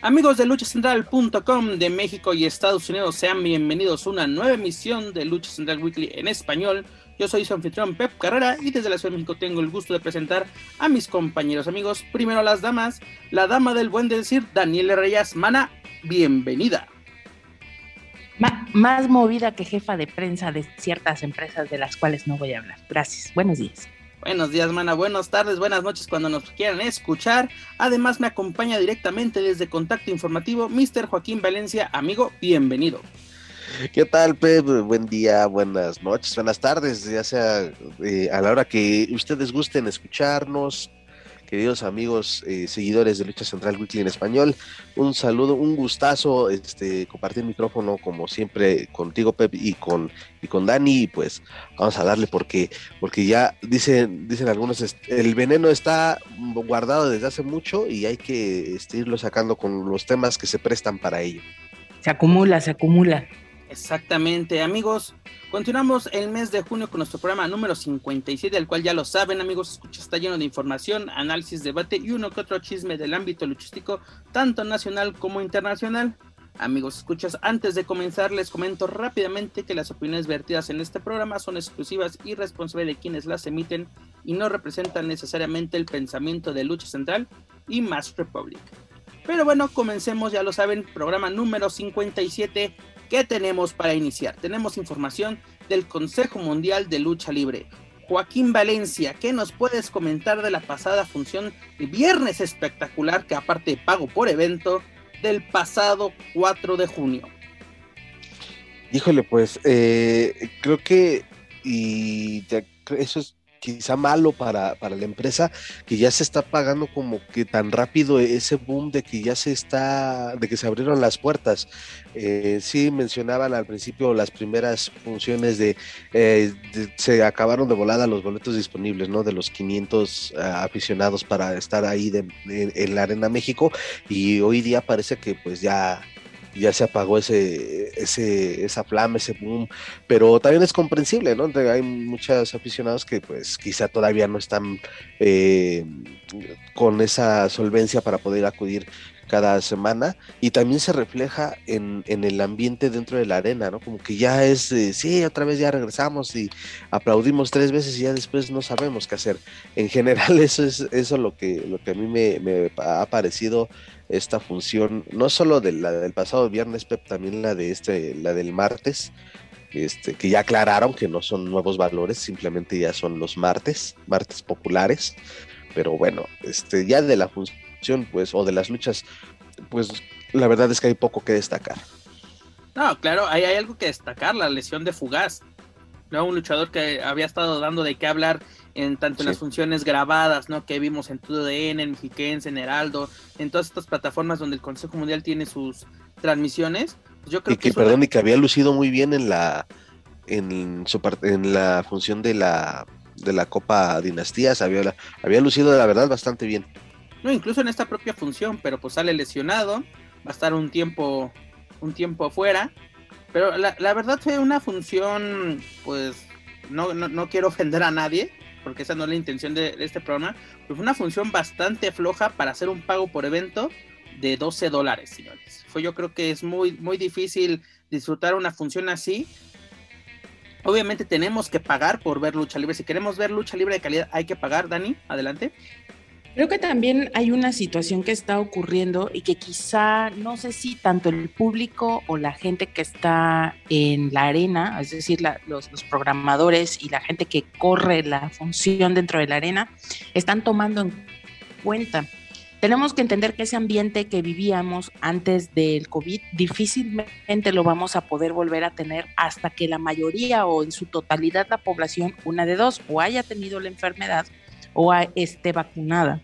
Amigos de luchacentral.com de México y Estados Unidos, sean bienvenidos a una nueva emisión de Lucha Central Weekly en español. Yo soy su anfitrión Pep Carrera y desde la Ciudad de México tengo el gusto de presentar a mis compañeros amigos. Primero las damas, la dama del buen decir, Daniela Reyes Mana, bienvenida. más movida que jefa de prensa de ciertas empresas de las cuales no voy a hablar. Gracias, buenos días. Buenos días, mana. Buenas tardes, buenas noches cuando nos quieran escuchar. Además, me acompaña directamente desde Contacto Informativo Mr. Joaquín Valencia. Amigo, bienvenido. ¿Qué tal, Pep? Buen día, buenas noches, buenas tardes, ya sea eh, a la hora que ustedes gusten escucharnos, queridos amigos, eh, seguidores de Lucha Central Weekly en español. Un saludo, un gustazo este, compartir micrófono como siempre contigo, Pep, y con, y con Dani. Pues vamos a darle porque, porque ya dicen, dicen algunos, el veneno está guardado desde hace mucho y hay que este, irlo sacando con los temas que se prestan para ello. Se acumula, se acumula. Exactamente, amigos. Continuamos el mes de junio con nuestro programa número 57, el cual ya lo saben, amigos, escucha, está lleno de información, análisis, debate y uno que otro chisme del ámbito luchístico, tanto nacional como internacional. Amigos, escuchas, antes de comenzar les comento rápidamente que las opiniones vertidas en este programa son exclusivas y responsables de quienes las emiten y no representan necesariamente el pensamiento de Lucha Central y Mass Republic. Pero bueno, comencemos, ya lo saben, programa número 57 ¿Qué tenemos para iniciar? Tenemos información del Consejo Mundial de Lucha Libre. Joaquín Valencia, ¿qué nos puedes comentar de la pasada función de Viernes Espectacular, que aparte pago por evento, del pasado 4 de junio? Híjole, pues eh, creo que y eso es quizá malo para, para, la empresa, que ya se está pagando como que tan rápido ese boom de que ya se está, de que se abrieron las puertas. Eh, sí mencionaban al principio las primeras funciones de, eh, se acabaron de volada los boletos disponibles, ¿no? De los 500 ah, aficionados para estar ahí en la Arena México y hoy día parece que pues ya ya se apagó ese, ese, esa flama, ese boom, pero también es comprensible, ¿no? Hay muchos aficionados que pues quizá todavía no están eh, con esa solvencia para poder acudir cada semana y también se refleja en, en, el ambiente dentro de la arena, ¿no? Como que ya es, sí, otra vez ya regresamos y aplaudimos tres veces y ya después no sabemos qué hacer. En general eso es eso lo que, lo que a mí me, me ha parecido esta función, no solo de la del pasado viernes, Pep, también la de este, la del martes, este, que ya aclararon que no son nuevos valores, simplemente ya son los martes, martes populares, pero bueno, este, ya de la función, pues, o de las luchas, pues, la verdad es que hay poco que destacar. No, claro, hay, hay algo que destacar, la lesión de Fugaz, ¿no? Un luchador que había estado dando de qué hablar en tanto en las funciones grabadas, ¿no? Que vimos en TUDN, en Mexiquense, en Heraldo, en todas estas plataformas donde el Consejo Mundial tiene sus transmisiones. Pues yo creo y que, perdón, y que había lucido muy bien en la en su en la función de la de la Copa Dinastías, había, había lucido la verdad bastante bien. No, incluso en esta propia función, pero pues sale lesionado, va a estar un tiempo un tiempo afuera, pero la, la verdad fue una función, pues no, no, no quiero ofender a nadie, porque esa no es la intención de, este programa, pero fue una función bastante floja para hacer un pago por evento de 12 dólares, señores. Fue yo creo que es muy, muy difícil disfrutar una función así. Obviamente tenemos que pagar por ver lucha libre. Si queremos ver lucha libre de calidad, hay que pagar, Dani, adelante. Creo que también hay una situación que está ocurriendo y que quizá, no sé si tanto el público o la gente que está en la arena, es decir, los, los, programadores y la gente que corre la función dentro de la arena, están tomando en cuenta. Tenemos que entender que ese ambiente que vivíamos antes del COVID difícilmente lo vamos a poder volver a tener hasta que la mayoría o en su totalidad la población, una de dos, o haya tenido la enfermedad o esté vacunada.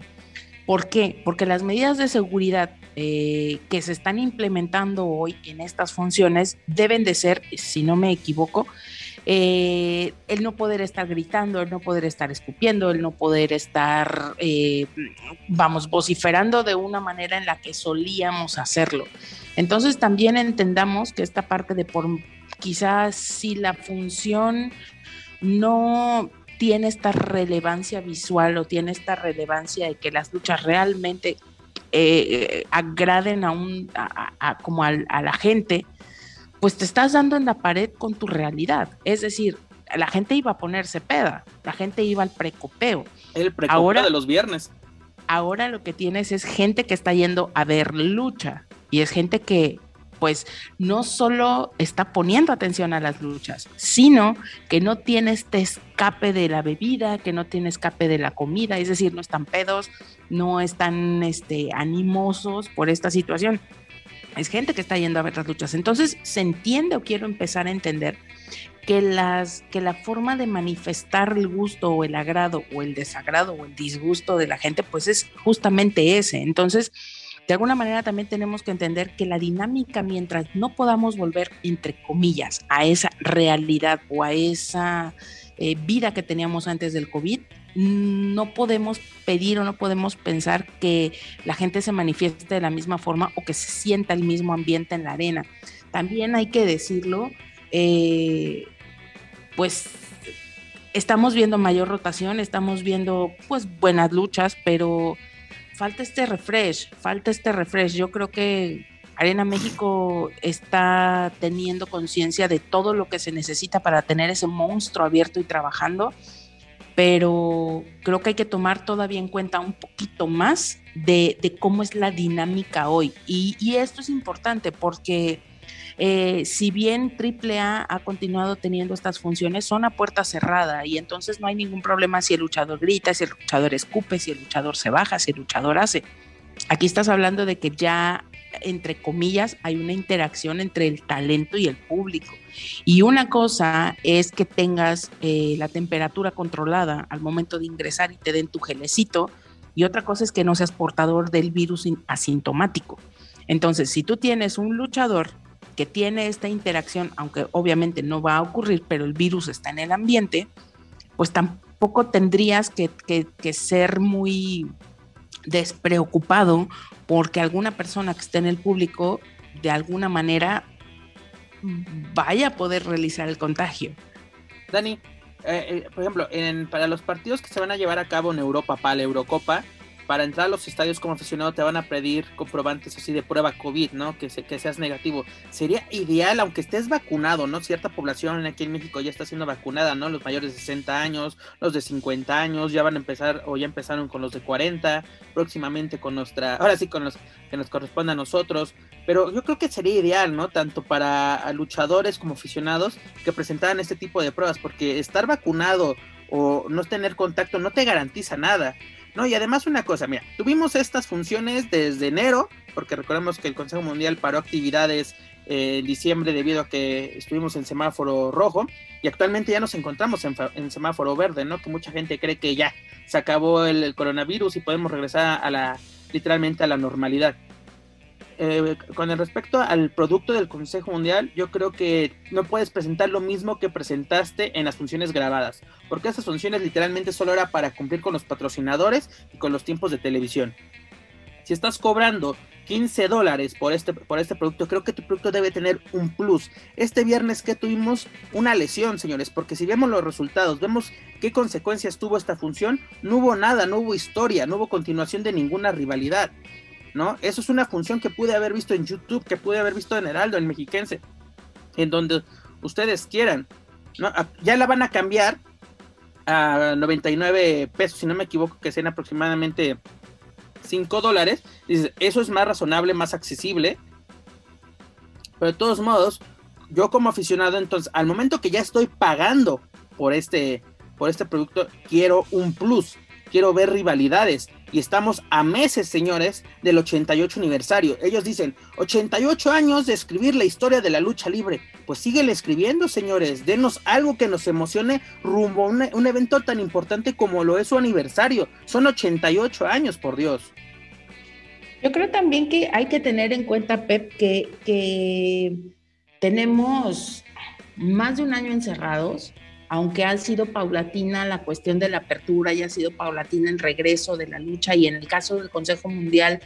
¿Por qué? Porque las medidas de seguridad eh, que se están implementando hoy en estas funciones deben de ser, si no me equivoco, eh, el no poder estar gritando, el no poder estar escupiendo, el no poder estar, eh, vamos, vociferando de una manera en la que solíamos hacerlo. Entonces también entendamos que esta parte de por quizás si la función no tiene esta relevancia visual o tiene esta relevancia de que las luchas realmente eh, agraden a un como a, la gente, pues te estás dando en la pared con tu realidad. Es decir, la gente iba a ponerse peda, la gente iba al precopeo. El precopeo de los viernes. Ahora lo que tienes es gente que está yendo a ver lucha y es gente que pues no solo está poniendo atención a las luchas, sino que no tiene este escape de la bebida, que no tiene escape de la comida, es decir, no están pedos, no están este, animosos por esta situación. Es gente que está yendo a ver las luchas. Entonces, se entiende o quiero empezar a entender que, las, que la forma de manifestar el gusto o el agrado o el desagrado o el disgusto de la gente, pues es justamente ese. Entonces, de alguna manera también tenemos que entender que la dinámica, mientras no podamos volver, entre comillas, a esa realidad o a esa eh, vida que teníamos antes del COVID, no podemos pedir o no podemos pensar que la gente se manifieste de la misma forma o que se sienta el mismo ambiente en la arena. También hay que decirlo, eh, pues estamos viendo mayor rotación, estamos viendo pues buenas luchas, pero falta este refresh, falta este refresh. Yo creo que Arena México está teniendo conciencia de todo lo que se necesita para tener ese monstruo abierto y trabajando, pero creo que hay que tomar todavía en cuenta un poquito más de, cómo es la dinámica hoy. Y, y esto es importante porque eh, si bien AAA ha continuado teniendo estas funciones, son a puerta cerrada y entonces no hay ningún problema si el luchador grita, si el luchador escupe, si el luchador se baja, si el luchador hace. Aquí estás hablando de que ya, entre comillas, hay una interacción entre el talento y el público. Y una cosa es que tengas eh, la temperatura controlada al momento de ingresar y te den tu gelecito, y otra cosa es que no seas portador del virus asintomático. Entonces, si tú tienes un luchador que tiene esta interacción, aunque obviamente no va a ocurrir, pero el virus está en el ambiente, pues tampoco tendrías que, ser muy despreocupado porque alguna persona que esté en el público de alguna manera vaya a poder realizar el contagio. Dani, eh, eh, por ejemplo, para los partidos que se van a llevar a cabo en Europa para la Eurocopa, para entrar a los estadios como aficionado te van a pedir comprobantes así de prueba COVID, ¿no? Que, que seas negativo. Sería ideal, aunque estés vacunado, ¿no? Cierta población aquí en México ya está siendo vacunada, ¿no? Los mayores de 60 años, los de 50 años, ya van a empezar o ya empezaron con los de 40, próximamente con nuestra, ahora sí con los que nos corresponde a nosotros. Pero yo creo que sería ideal, ¿no? Tanto para luchadores como aficionados que presentaran este tipo de pruebas, porque estar vacunado o no tener contacto no te garantiza nada. No, y además una cosa, mira, tuvimos estas funciones desde enero, porque recordemos que el Consejo Mundial paró actividades eh, en diciembre debido a que estuvimos en semáforo rojo y actualmente ya nos encontramos en, semáforo verde, ¿no? Que mucha gente cree que ya se acabó el coronavirus y podemos regresar a la literalmente a la normalidad. Eh, con el respecto al producto del Consejo Mundial, yo creo que no puedes presentar lo mismo que presentaste en las funciones grabadas, porque esas funciones literalmente solo era para cumplir con los patrocinadores y con los tiempos de televisión. Si estás cobrando 15 dólares por este, por este producto, creo que tu producto debe tener un plus. Este viernes que tuvimos una lesión, señores, porque si vemos los resultados, vemos qué consecuencias tuvo esta función, no hubo nada, no hubo historia, no hubo continuación de ninguna rivalidad. ¿No? Eso es una función que pude haber visto en YouTube, que pude haber visto en Heraldo, en Mexiquense, en donde ustedes quieran, ¿no? Ya la van a cambiar a 99 pesos, si no me equivoco, que sean aproximadamente 5 dólares, eso es más razonable, más accesible. Pero de todos modos, yo como aficionado, entonces, al momento que ya estoy pagando por este, por este producto, quiero un plus, quiero ver rivalidades. Y estamos a meses, señores, del 88 aniversario. Ellos dicen, 88 años de escribir la historia de la lucha libre. Pues síguele escribiendo, señores. Denos algo que nos emocione rumbo a un, evento tan importante como lo es su aniversario. Son 88 años, por Dios. Yo creo también que hay que tener en cuenta, Pep, que tenemos más de un año encerrados aunque ha sido paulatina la cuestión de la apertura y ha sido paulatina el regreso de la lucha y en el caso del Consejo Mundial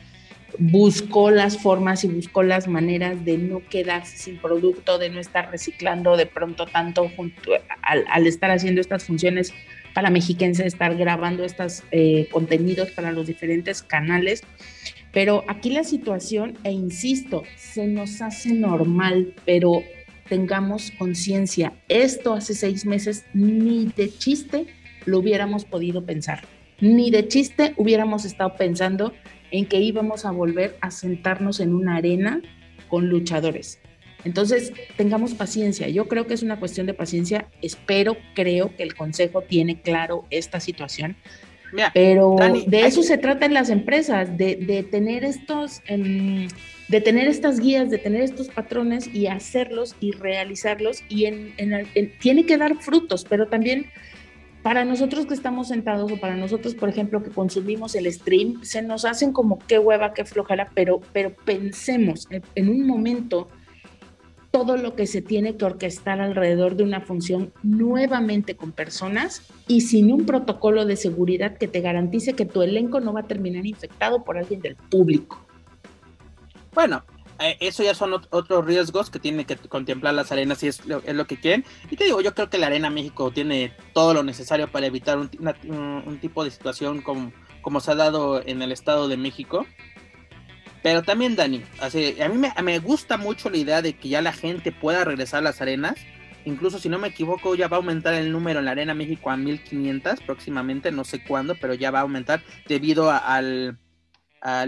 buscó las formas y buscó las maneras de no quedarse sin producto, de no estar reciclando de pronto tanto junto, al, estar haciendo estas funciones para mexiquense, estar grabando estos eh, contenidos para los diferentes canales. Pero aquí la situación, e insisto, se nos hace normal, pero tengamos conciencia. Esto hace seis meses ni de chiste lo hubiéramos podido pensar. Ni de chiste hubiéramos estado pensando en que íbamos a volver a sentarnos en una arena con luchadores. Entonces, tengamos paciencia. Yo creo que es una cuestión de paciencia. Espero, creo que el Consejo tiene claro esta situación. Pero de eso se trata en las empresas, de, tener estos... Em, de tener estas guías, de tener estos patrones y hacerlos y realizarlos y en, tiene que dar frutos, pero también para nosotros que estamos sentados o para nosotros, por ejemplo, que consumimos el stream, se nos hacen como qué hueva, qué flojera, pero, pero pensemos en un momento todo lo que se tiene que orquestar alrededor de una función nuevamente con personas y sin un protocolo de seguridad que te garantice que tu elenco no va a terminar infectado por alguien del público. Bueno, eh, eso ya son otros riesgos que tienen que contemplar las arenas si es lo, es lo, que quieren. Y te digo, yo creo que la Arena México tiene todo lo necesario para evitar un, un tipo de situación como, como, se ha dado en el Estado de México. Pero también, Dani, a mí me, gusta mucho la idea de que ya la gente pueda regresar a las arenas. Incluso si no me equivoco, ya va a aumentar el número en la Arena México a 1500 próximamente, no sé cuándo, pero ya va a aumentar debido al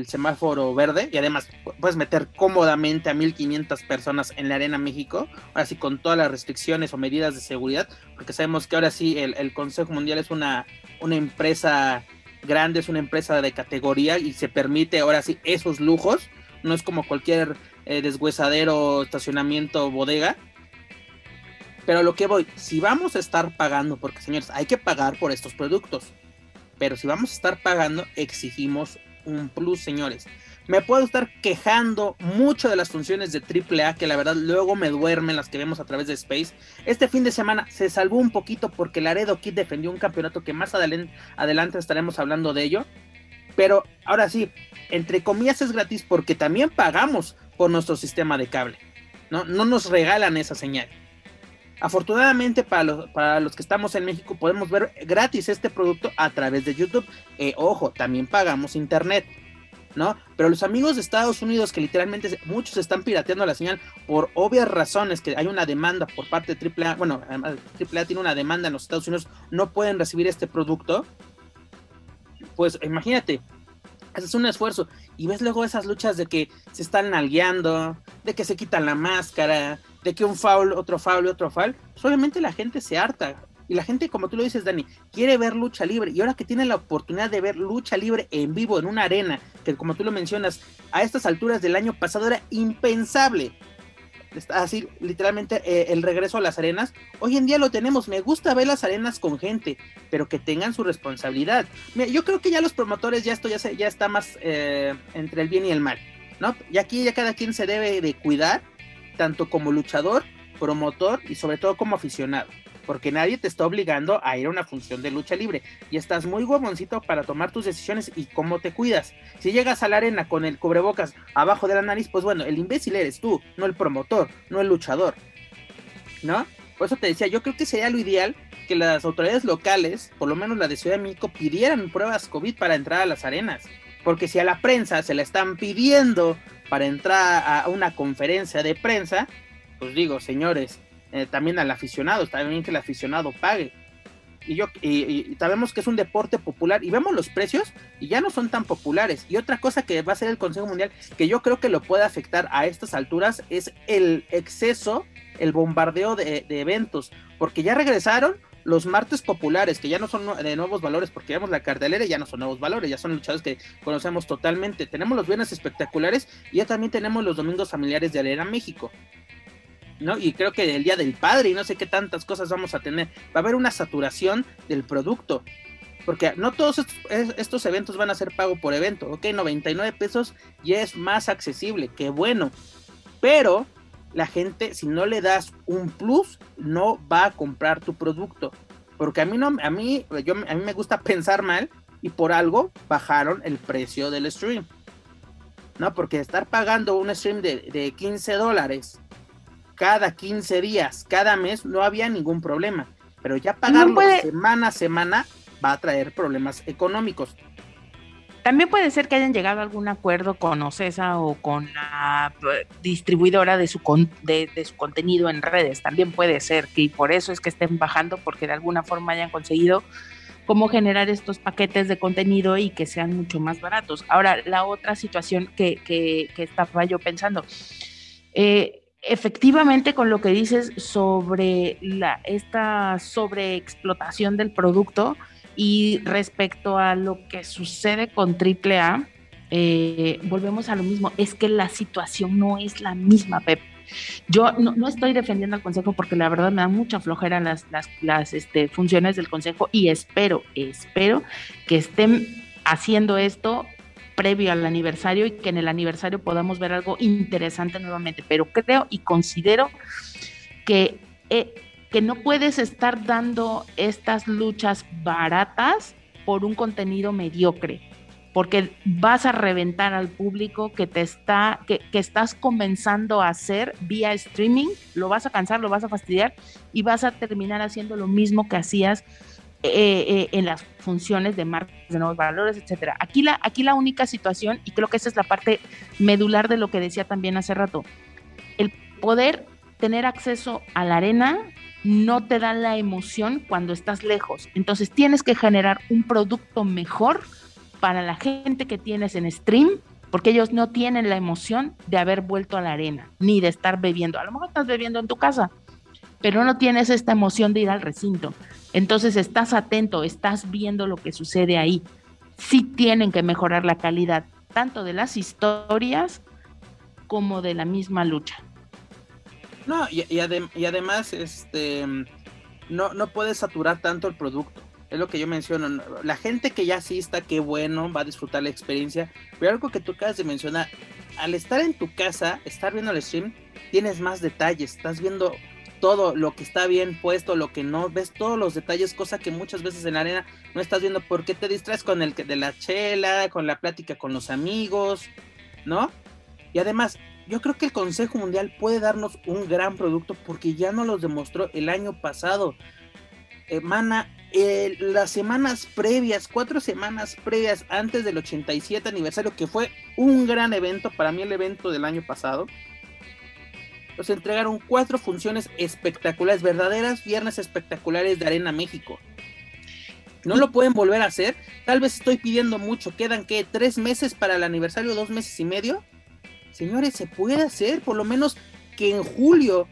semáforo verde y además puedes meter cómodamente a 1500 personas en la Arena México, ahora sí con todas las restricciones o medidas de seguridad, porque sabemos que ahora sí el, Consejo Mundial es una empresa grande, es una empresa de categoría y se permite ahora sí esos lujos, no es como cualquier eh, deshuesadero, estacionamiento, bodega. Pero lo que voy, si vamos a estar pagando, porque señores, hay que pagar por estos productos, pero si vamos a estar pagando, exigimos un plus, señores. Me puedo estar quejando mucho de las funciones de AAA, que la verdad luego me duermen las que vemos a través de Space. Este fin de semana se salvó un poquito porque Laredo Kid defendió un campeonato que más adelante estaremos hablando de ello. Pero ahora sí, entre comillas es gratis porque también pagamos por nuestro sistema de cable. No, no nos regalan esa señal. Afortunadamente para los, para los que estamos en México podemos ver gratis este producto a través de YouTube. Eh, ojo, también pagamos internet, ¿no? Pero los amigos de Estados Unidos que literalmente muchos están pirateando la señal por obvias razones, que hay una demanda por parte de AAA, bueno, AAA tiene una demanda en los Estados Unidos, no pueden recibir este producto. Pues imagínate, haces un esfuerzo y ves luego esas luchas de que se están nalgueando, de que se quitan la máscara, de que un foul, otro foul y otro foul, pues la gente se harta. Y la gente, como tú lo dices, Dani, quiere ver lucha libre. Y ahora que tiene la oportunidad de ver lucha libre en vivo, en una arena, que como tú lo mencionas, a estas alturas del año pasado era impensable. Así, literalmente, eh, el regreso a las arenas. Hoy en día lo tenemos. Me gusta ver las arenas con gente, pero que tengan su responsabilidad. yo creo que ya los promotores, ya esto ya, se, ya está más eh, entre el bien y el mal. ¿no? Y aquí ya cada quien se debe de cuidar tanto como luchador, promotor y sobre todo como aficionado. Porque nadie te está obligando a ir a una función de lucha libre. Y estás muy huevoncito para tomar tus decisiones y cómo te cuidas. Si llegas a la arena con el cubrebocas abajo de la nariz, pues bueno, el imbécil eres tú, no el promotor, no el luchador. ¿No? Por eso te decía, yo creo que sería lo ideal que las autoridades locales, por lo menos la de Ciudad de México, pidieran pruebas COVID para entrar a las arenas. Porque si a la prensa se la están pidiendo para entrar a una conferencia de prensa, pues digo, señores, eh, también al aficionado, bien que el aficionado pague. y yo y, sabemos que es un deporte popular y vemos los precios y ya no son tan populares. Y otra cosa que va a ser el Consejo Mundial que yo creo que lo puede afectar a estas alturas es el exceso, el bombardeo de, eventos, porque ya regresaron los martes populares, que ya no son de nuevos valores, porque vemos la cartelera y ya no son nuevos valores, ya son luchadores que conocemos totalmente. Tenemos los viernes espectaculares y ya también tenemos los domingos familiares de Arena México. ¿No? Y creo que el Día del Padre y no sé qué tantas cosas vamos a tener. Va a haber una saturación del producto. Porque no todos estos, eventos van a ser pago por evento. Ok, 99 pesos ya es más accesible, qué bueno. Pero la gente, si no le das un plus, no va a comprar tu producto. Porque a mí no, a mí, yo, a mí me gusta pensar mal y por algo bajaron el precio del stream. No, porque estar pagando un stream de, de 15 dólares cada 15 días, cada mes, no había ningún problema. Pero ya pagarlo semana a semana va a traer problemas económicos. También puede ser que hayan llegado a algún acuerdo con OCESA o con la eh, distribuidora de su, de, su contenido en redes. También puede ser que por eso es que estén bajando, porque de alguna forma hayan conseguido cómo generar estos paquetes de contenido y que sean mucho más baratos. Ahora, la otra situación que, que, que estaba yo pensando, eh, efectivamente con lo que dices sobre esta sobreexplotación del producto y respecto a lo que sucede con AAA, eh, volvemos a lo mismo, es que la situación no es la misma, Pep. Yo no, estoy defendiendo al Consejo porque la verdad me da mucha flojera las, las, este, funciones del Consejo y espero, espero que estén haciendo esto previo al aniversario y que en el aniversario podamos ver algo interesante nuevamente. Pero creo y considero que, eh, que no puedes estar dando estas luchas baratas por un contenido mediocre porque vas a reventar al público que te está, que, que, estás comenzando a hacer vía streaming, lo vas a cansar, lo vas a fastidiar y vas a terminar haciendo lo mismo que hacías eh, eh, en las funciones de marcas de nuevos valores, etcétera. Aquí la, aquí la única situación, y creo que esa es la parte medular de lo que decía también hace rato, el poder tener acceso a la arena no te da la emoción cuando estás lejos. Entonces tienes que generar un producto mejor para la gente que tienes en stream, porque ellos no tienen la emoción de haber vuelto a la arena, ni de estar bebiendo. A lo mejor estás bebiendo en tu casa, pero no tienes esta emoción de ir al recinto. Entonces estás atento, estás viendo lo que sucede ahí. Sí tienen que mejorar la calidad tanto de las historias como de la misma lucha. No, y, y, además, este, no, no puedes saturar tanto el producto. Es lo que yo menciono. La gente que ya asista, qué bueno, va a disfrutar la experiencia. Pero algo que tú acabas de mencionar, al estar en tu casa, estar viendo el stream, tienes más detalles. Estás viendo todo lo que está bien puesto, lo que no, ves todos los detalles, cosa que muchas veces en la arena no estás viendo porque te distraes con el de la chela, con la plática con los amigos, ¿no? Y además, yo creo que el Consejo Mundial puede darnos un gran producto porque ya nos los demostró el año pasado. Mana, eh, las semanas previas, cuatro semanas previas antes del 87 aniversario, que fue un gran evento, para mí el evento del año pasado, nos entregaron cuatro funciones espectaculares, verdaderas viernes espectaculares de Arena México. No lo pueden volver a hacer. Tal vez estoy pidiendo mucho. Quedan que tres meses para el aniversario, dos meses y medio. Señores, se puede hacer. Por lo menos que en julio,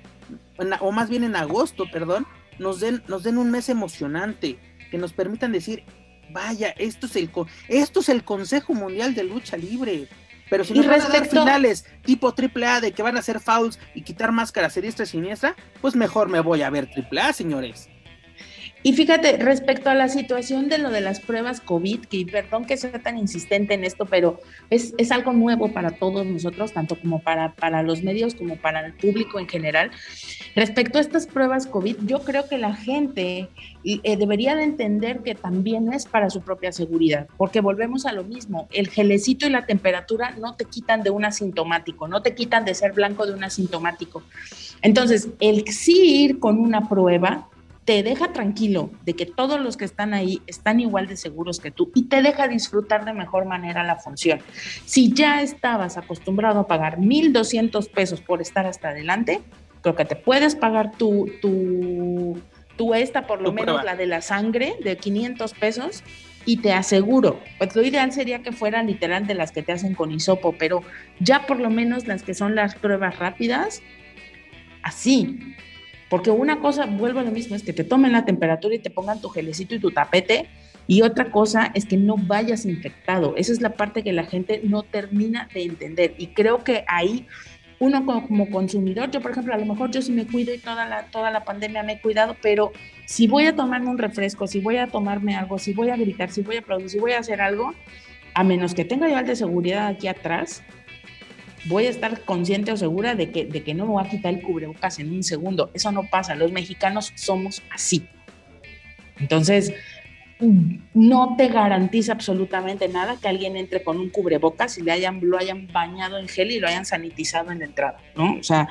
o más bien en agosto, perdón, nos den, nos den un mes emocionante. Que nos permitan decir, vaya, esto es el, esto es el Consejo Mundial de Lucha Libre. Pero si no van a finales tipo AAA de que van a hacer fouls y quitar máscaras a diestra y siniestra, pues mejor me voy a ver AAA, señores. Y fíjate, respecto a la situación de lo de las pruebas COVID, que perdón que sea tan insistente en esto, pero es, es algo nuevo para todos nosotros, tanto como para, para los medios como para el público en general. Respecto a estas pruebas COVID, yo creo que la gente eh, debería de entender que también es para su propia seguridad, porque volvemos a lo mismo, el gelecito y la temperatura no te quitan de un asintomático, no te quitan de ser blanco de un asintomático. Entonces, el sí ir con una prueba te deja tranquilo de que todos los que están ahí están igual de seguros que tú y te deja disfrutar de mejor manera la función. Si ya estabas acostumbrado a pagar 1.200 pesos por estar hasta adelante, creo que te puedes pagar tu, tu, tú esta por lo Tu menos prueba. la de la sangre de 500 pesos y te aseguro, pues lo ideal sería que fueran literal de las que te hacen con hisopo, pero ya por lo menos las que son las pruebas rápidas, así. Porque una cosa, vuelvo a lo mismo, es que te tomen la temperatura y te pongan tu gelecito y tu tapete, y otra cosa es que no vayas infectado. Esa es la parte que la gente no termina de entender. Y creo que ahí uno como, consumidor, yo por ejemplo, a lo mejor yo sí me cuido y toda la, toda la pandemia me he cuidado, pero si voy a tomarme un refresco, si voy a tomarme algo, si voy a gritar, si voy a aplaudir, si voy a hacer algo, a menos que tenga yo de seguridad aquí atrás, voy a estar consciente o segura de que, de que no me voy a quitar el cubrebocas en un segundo. Eso no pasa. Los mexicanos somos así. Entonces, no te garantiza absolutamente nada que alguien entre con un cubrebocas y le hayan, lo hayan bañado en gel y lo hayan sanitizado en la entrada, ¿no? O sea,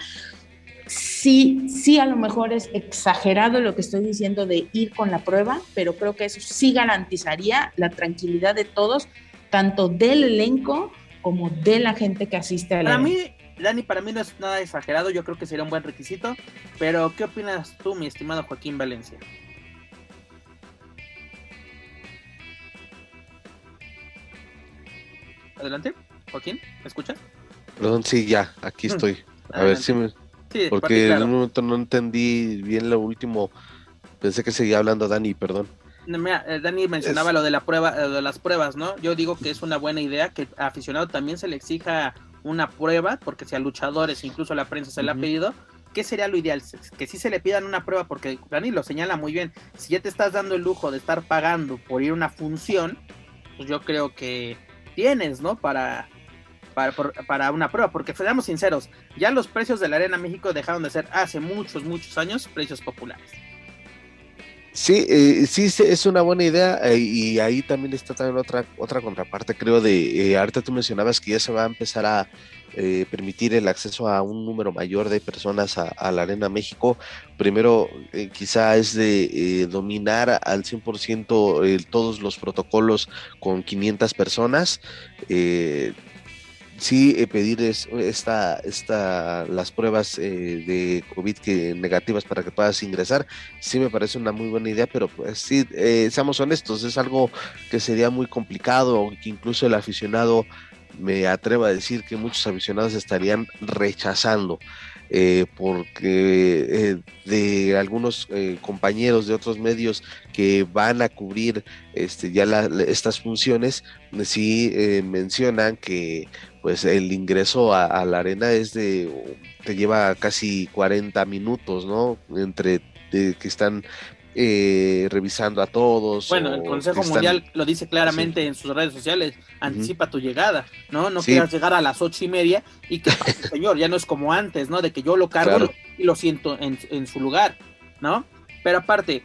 sí, sí a lo mejor es exagerado lo que estoy diciendo de ir con la prueba, pero creo que eso sí garantizaría la tranquilidad de todos, tanto del elenco como de la gente que asiste a la Para mí, Dani, para mí no es nada exagerado, yo creo que sería un buen requisito, pero ¿qué opinas tú, mi estimado Joaquín Valencia? Adelante, Joaquín, ¿me escuchas? Perdón, sí, ya, aquí Mm, estoy. A ver si me... Sí, Porque en claro. un momento no entendí bien lo último. Pensé que seguía hablando Dani, perdón. Mira, eh, Dani mencionaba lo de la prueba, eh, de las pruebas, ¿no? Yo digo que es una buena idea que al aficionado también se le exija una prueba, porque si a luchadores, incluso a la prensa se le ha pedido, ¿qué sería lo ideal? Que sí se le pidan una prueba, porque Dani lo señala muy bien. Si ya te estás dando el lujo de estar pagando por ir a una función, pues yo creo que tienes, ¿no? Para, para, por- para una prueba, porque seamos sinceros, ya los precios de la Arena México dejaron de ser hace muchos, muchos años precios populares. Sí, eh, sí, es una buena idea eh, y ahí también está también otra, otra contraparte, creo, de, eh, ahorita tú mencionabas que ya se va a empezar a eh, permitir el acceso a un número mayor de personas a, la Arena México. Primero, eh, quizá es de dominar al 100% eh, todos los protocolos con 500 personas. Eh, sí eh, pedir es- esta, esta, las pruebas eh, de COVID que, negativas para que puedas ingresar, sí me parece una muy buena idea, pero pues sí, eh, seamos honestos, es algo que sería muy complicado, que incluso el aficionado, me atrevo a decir que muchos aficionados estarían rechazando. Eh, porque eh, de algunos eh, compañeros de otros medios que van a cubrir este, ya la- estas funciones, sí eh, mencionan que pues el ingreso a, a la arena es de, te lleva casi 40 minutos, ¿no? Entre de que están eh, revisando a todos. Bueno, el Consejo están- Mundial lo dice claramente en sus redes sociales, anticipa tu llegada, ¿no? No Sí. quieras llegar a las ocho y media y que señor, ya no es como antes, ¿no? De que yo lo cargo Claro. y lo siento en, en su lugar, ¿no? Pero aparte,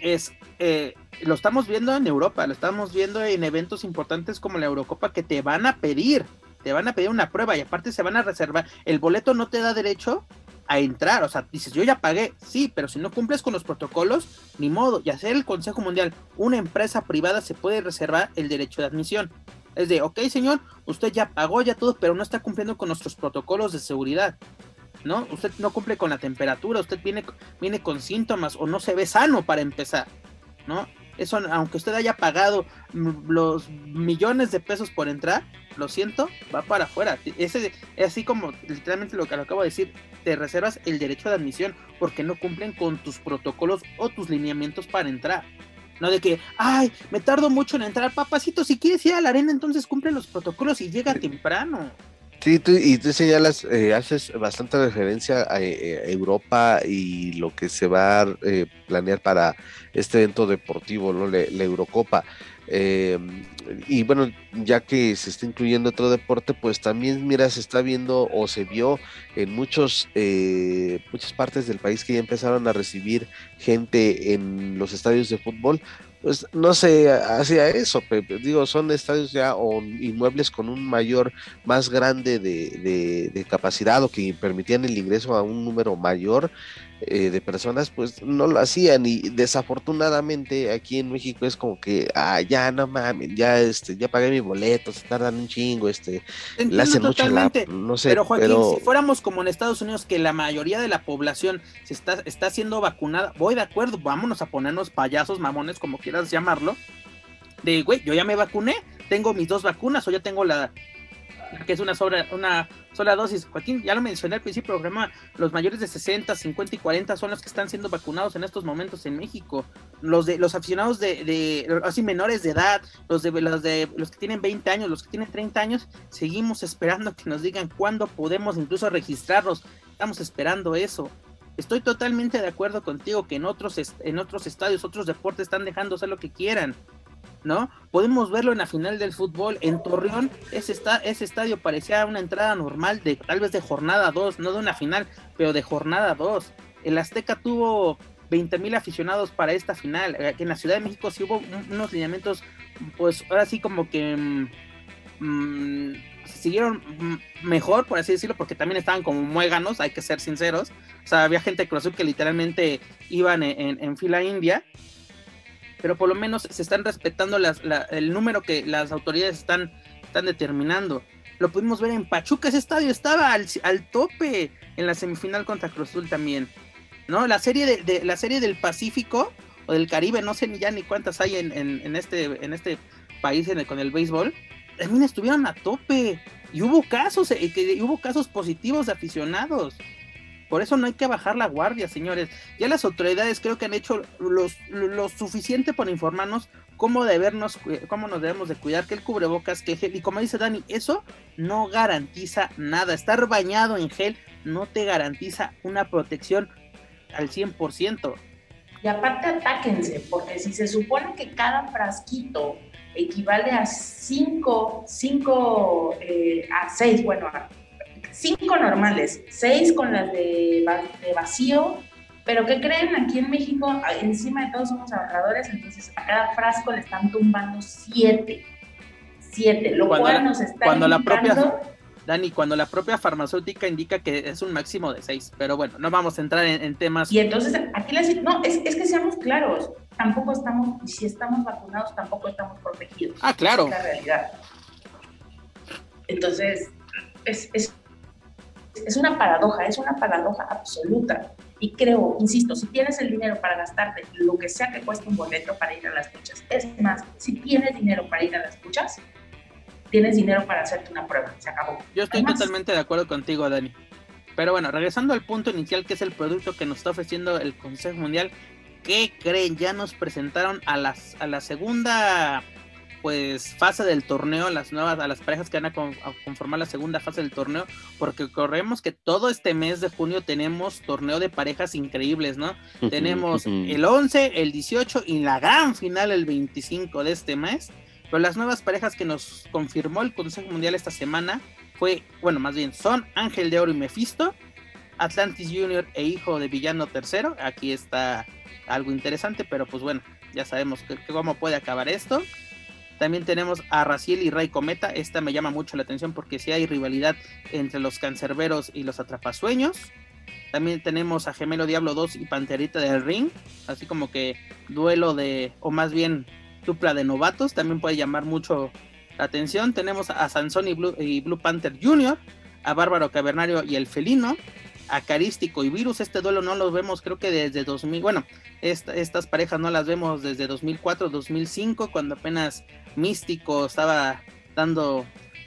es eh, lo estamos viendo en Europa, lo estamos viendo en eventos importantes como la Eurocopa que te van a pedir, te van a pedir una prueba y aparte se van a reservar. El boleto no te da derecho a entrar, o sea, dices, yo ya pagué, sí, pero si no cumples con los protocolos, ni modo, y hacer el Consejo Mundial, una empresa privada se puede reservar el derecho de admisión. Es de, ok, señor, usted ya pagó ya todo, pero no está cumpliendo con nuestros protocolos de seguridad. ¿No? Usted no cumple con la temperatura, usted viene, viene con síntomas o no se ve sano para empezar, ¿no? Eso, aunque usted haya pagado los millones de pesos por entrar, lo siento, va para afuera. Ese, es así como literalmente lo que lo acabo de decir, te reservas el derecho de admisión porque no cumplen con tus protocolos o tus lineamientos para entrar. No de que, ay, me tardo mucho en entrar, papacito, si quieres ir a la arena, entonces cumple los protocolos y llega temprano. Sí, tú, y tú señalas, eh, haces bastante referencia a, eh, a Europa y lo que se va a eh, planear para este evento deportivo, ¿no? La, la Eurocopa. Eh, y bueno, ya que se está incluyendo otro deporte, pues también, mira, se está viendo o se vio en muchos, eh, muchas partes del país que ya empezaron a recibir gente en los estadios de fútbol. Pues no se hacía eso, Pepe. digo, son estadios ya o inmuebles con un mayor más grande de, de- de capacidad o que permitían el ingreso a un número mayor. Eh, de personas, pues no lo hacían y desafortunadamente aquí en México es como que, ah, ya no mames, ya este, ya pagué mi boleto, se tardan un chingo, este, le hacen la, no sé, pero Joaquín, si fuéramos como en Estados Unidos que la mayoría de la población se está, está siendo vacunada, voy de acuerdo, vámonos a ponernos payasos, mamones, como quieras llamarlo, de, güey, yo ya me vacuné, tengo mis dos vacunas o ya tengo la, que es una, sobra, una sola dosis. Joaquín, ya lo mencioné al principio del programa, los mayores de 60, 50 y 40 son los que están siendo vacunados en estos momentos en México. Los de los aficionados de, de así menores de edad, los de los de los que tienen 20 años, los que tienen 30 años, seguimos esperando que nos digan cuándo podemos incluso registrarlos. Estamos esperando eso. Estoy totalmente de acuerdo contigo que en otros, en otros estadios, otros deportes están dejando hacer lo que quieran. ¿No? Podemos verlo en la final del fútbol. En Torreón, ese, ese estadio parecía una entrada normal, de tal vez de jornada 2, no de una final, pero de jornada 2. El Azteca tuvo 20 mil aficionados para esta final. Eh, en la Ciudad de México sí hubo unos lineamientos, pues ahora sí como que mm, mm, siguieron mejor, por así decirlo, porque también estaban como muéganos, hay que ser sinceros. O sea, había gente de Cruz que literalmente iban en, en fila india pero por lo menos se están respetando el número que las autoridades están, determinando. Lo pudimos ver en Pachuca, ese estadio estaba al, tope en la semifinal contra Cruzul también. ¿No? La serie de, la serie del Pacífico o del Caribe, no sé ni ya ni cuántas hay en, este, en este país con el béisbol, también estuvieron a tope. Y hubo casos, eh, que, hubo casos positivos de aficionados. Por eso no hay que bajar la guardia, señores. Ya las autoridades creo que han hecho lo suficiente para informarnos cómo, debernos, cómo nos debemos de cuidar, que el cubrebocas, que gel, y como dice Dani, eso no garantiza nada. Estar bañado en gel no te garantiza una protección al 100%. Y aparte atáquense, porque si se supone que cada frasquito equivale a 5, 5 eh, a 6, bueno, a cinco normales, seis con las de, vacío, pero ¿qué creen? Aquí en México, encima de todos somos ahorradores, entonces a cada frasco le están tumbando siete. Siete, lo cual nos está cuando la propia Dani, cuando la propia farmacéutica indica que es un máximo de seis, pero bueno, no vamos a entrar en, temas. Y entonces, aquí les no, es, es, que seamos claros, tampoco estamos, si estamos vacunados, tampoco estamos protegidos. Ah, claro. Es la realidad. Entonces, es, es es una paradoja, es una paradoja absoluta. Y creo, insisto, si tienes el dinero para gastarte lo que sea que cueste un boleto para ir a las luchas, es más, si tienes dinero para ir a las luchas, tienes dinero para hacerte una prueba, se acabó. Yo estoy totalmente de acuerdo contigo, Dani. Pero bueno, regresando al punto inicial, que es el producto que nos está ofreciendo el Consejo Mundial, ¿qué creen? Ya nos presentaron a, las, a la segunda pues fase del torneo, las nuevas, a las parejas que van a, conformar la segunda fase del torneo, porque corremos que todo este mes de junio tenemos torneo de parejas increíbles, ¿no? tenemos el 11, el 18 y la gran final el 25 de este mes. Pero las nuevas parejas que nos confirmó el Consejo Mundial esta semana fue, bueno, más bien son Ángel de Oro y Mephisto, Atlantis Junior e Hijo de Villano Tercero. Aquí está algo interesante, pero pues bueno, ya sabemos cómo puede acabar esto. También tenemos a Raciel y Ray Cometa. Esta me llama mucho la atención porque sí hay rivalidad entre los cancerberos y los atrapasueños. También tenemos a Gemelo Diablo 2 y Panterita del Ring. Así como que duelo de, o más bien dupla de novatos. También puede llamar mucho la atención. Tenemos a Sansón y Blue, Panther Jr., a Bárbaro Cavernario y el Felino Acarístico y Virus. Este duelo no lo vemos, creo que desde 2000. Bueno, estas parejas no las vemos desde 2004, 2005, cuando apenas Místico estaba dando,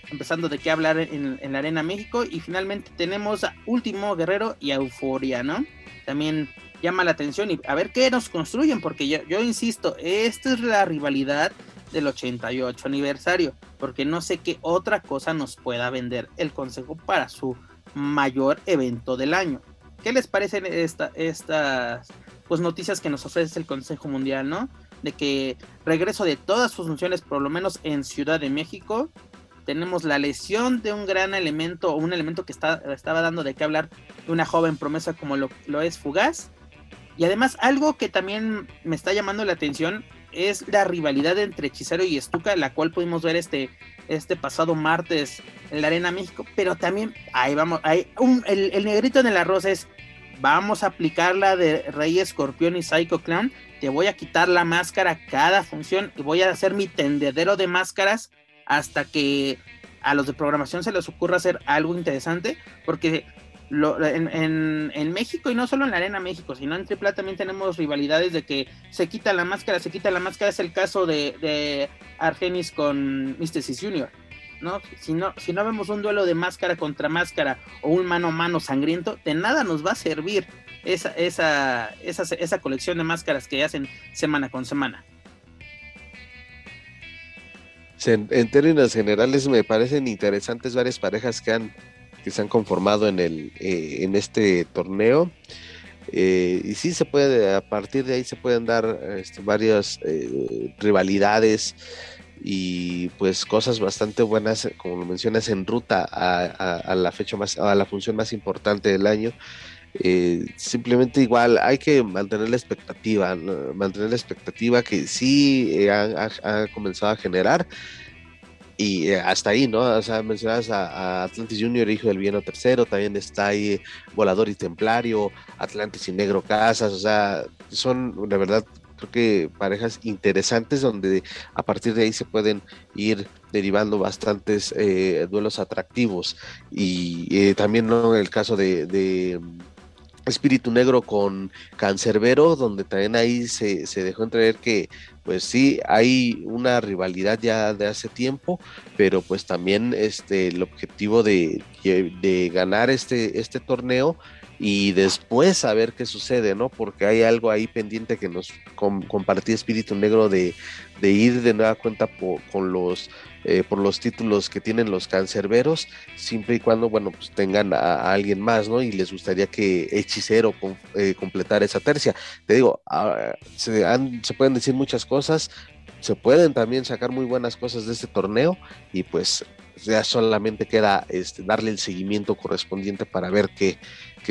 empezando de qué hablar en, la Arena México. Y finalmente tenemos a Último Guerrero y Euforia, ¿no? También llama la atención y a ver qué nos construyen, porque yo, yo insisto, esta es la rivalidad del 88 aniversario, porque no sé qué otra cosa nos pueda vender el Consejo para su mayor evento del año. ¿Qué les parecen esta, estas pues, noticias que nos ofrece el Consejo Mundial, no? De que regreso de todas sus funciones, por lo menos en Ciudad de México, tenemos la lesión de un gran elemento, o un elemento que está, estaba dando de qué hablar de una joven promesa como lo, lo es Fugaz. Y además algo que también me está llamando la atención es la rivalidad entre Hechicero y Estuca, la cual pudimos ver este, este pasado martes en la Arena México, pero también, ahí vamos, un, el, negrito en el arroz es vamos a aplicar la de Rey Escorpión y Psycho Clown, te voy a quitar la máscara cada función y voy a hacer mi tendedero de máscaras hasta que a los de programación se les ocurra hacer algo interesante, porque en, México y no solo en la Arena México, sino en AAA también tenemos rivalidades de que se quita la máscara, se quita la máscara, es el caso de, de Argenis con Mysticis Junior. ¿no? Si, ¿no? si no vemos un duelo de máscara contra máscara o un mano a mano sangriento, de nada nos va a servir esa, esa, esa, esa colección de máscaras que hacen semana con semana. En, términos generales me parecen interesantes varias parejas que han que se han conformado en, el, eh, en este torneo. Eh, y sí se puede, a partir de ahí se pueden dar este, varias eh, rivalidades y pues cosas bastante buenas, como lo mencionas, en ruta a, la fecha más, a la función más importante del año. Simplemente igual hay que mantener la expectativa, mantener la expectativa que sí ha comenzado a generar y eh, hasta ahí, ¿no? O sea, mencionas a, Atlantis Junior, hijo del villano tercero, también está ahí Volador y Templario, Atlantis y Negro Casas, o sea, son de verdad creo que parejas interesantes donde a partir de ahí se pueden ir derivando bastantes eh, duelos atractivos y eh, también ¿no? el caso de Espíritu Negro con Cancerbero, donde también ahí se, se dejó entrever que pues sí, hay una rivalidad ya de hace tiempo, pero pues también este, el objetivo de, de ganar este, este torneo y después a ver qué sucede, ¿no? Porque hay algo ahí pendiente que nos compartía Espíritu Negro de, de ir de nueva cuenta con los eh, por los títulos que tienen los cancerberos, siempre y cuando, bueno, pues tengan a, alguien más, ¿no? Y les gustaría que Hechicero eh, completara esa tercia. Te digo, ah, se, se pueden decir muchas cosas, se pueden también sacar muy buenas cosas de este torneo y pues ya solamente queda este, darle el seguimiento correspondiente para ver qué,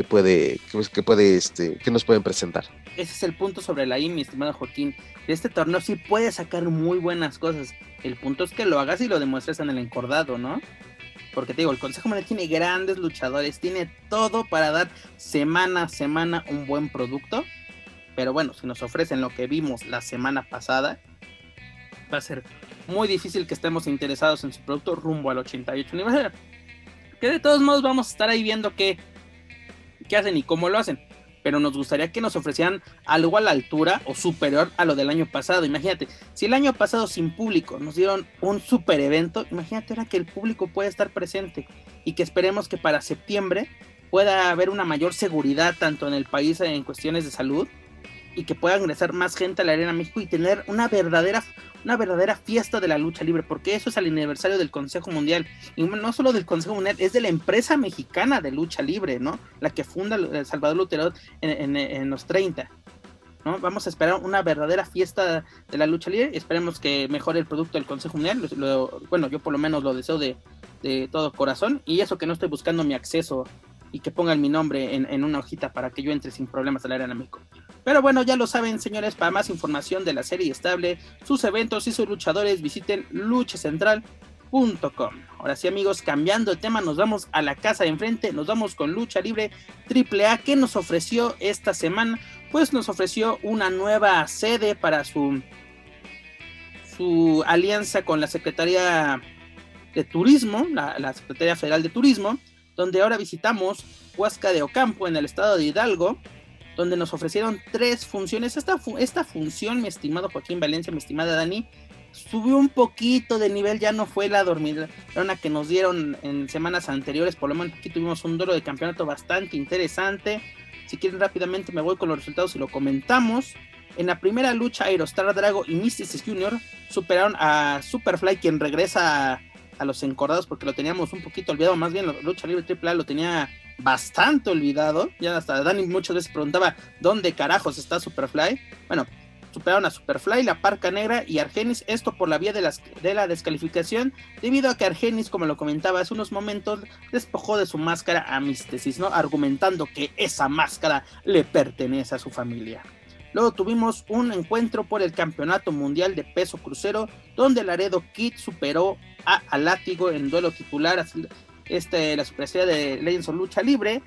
puede, este, qué nos pueden presentar. Ese es el punto sobre la I, mi estimado Joaquín. Este torneo sí puede sacar muy buenas cosas. El punto es que lo hagas y lo demuestres en el encordado, ¿no? Porque te digo, el Consejo Mundial tiene grandes luchadores, tiene todo para dar semana a semana un buen producto. Pero bueno, si nos ofrecen lo que vimos la semana pasada, va a ser muy difícil que estemos interesados en su producto rumbo al 88 aniversario. Que de todos modos vamos a estar ahí viendo qué, qué hacen y cómo lo hacen. Pero nos gustaría que nos ofrecieran algo a la altura o superior a lo del año pasado. Imagínate, si el año pasado sin público nos dieron un super evento, imagínate ahora que el público puede estar presente y que esperemos que para septiembre pueda haber una mayor seguridad tanto en el país en cuestiones de salud y que pueda ingresar más gente a la Arena México y tener una verdadera, una verdadera fiesta de la lucha libre, porque eso es el aniversario del Consejo Mundial, y no solo del Consejo Mundial, es de la empresa mexicana de lucha libre, ¿no? La que funda Salvador Lutero en, los 30. ¿no? Vamos a esperar una verdadera fiesta de la lucha libre. Esperemos que mejore el producto del Consejo Mundial. bueno, yo por lo menos lo deseo de, de, todo corazón. Y eso que no estoy buscando mi acceso y que pongan mi nombre en, en una hojita para que yo entre sin problemas a la Arena México. Pero bueno, ya lo saben, señores, para más información de la serie estable, sus eventos y sus luchadores, visiten luchacentral.com. Ahora sí, amigos, cambiando de tema, nos vamos a la casa de enfrente, nos vamos con Lucha Libre AAA. ¿Qué nos ofreció esta semana? Pues nos ofreció una nueva sede para su, su alianza con la Secretaría de Turismo, la, la Secretaría Federal de Turismo, donde ahora visitamos Huasca de Ocampo en el estado de Hidalgo donde nos ofrecieron tres funciones. Esta, esta función, mi estimado Joaquín Valencia, mi estimada Dani, subió un poquito de nivel, ya no fue la dormidona que nos dieron en semanas anteriores, por lo menos aquí tuvimos un duelo de campeonato bastante interesante. Si quieren rápidamente me voy con los resultados y lo comentamos. En la primera lucha, Aerostar Drago y Mysticis Jr. superaron a Superfly, quien regresa a, los encordados porque lo teníamos un poquito olvidado. Más bien, la lucha libre AAA lo tenía bastante olvidado. Ya hasta Dani muchas veces preguntaba dónde carajos está Superfly. Bueno, superaron a Superfly, la Parca Negra y Argenis, esto por la vía de, de la descalificación, debido a que Argenis, como lo comentaba hace unos momentos, despojó de su máscara a Místesis, ¿no? Argumentando que esa máscara le pertenece a su familia. Luego tuvimos un encuentro por el Campeonato Mundial de Peso Crucero, donde Laredo Kid superó a, a Látigo en duelo titular, este, la superestrella de Legends of Lucha Libre.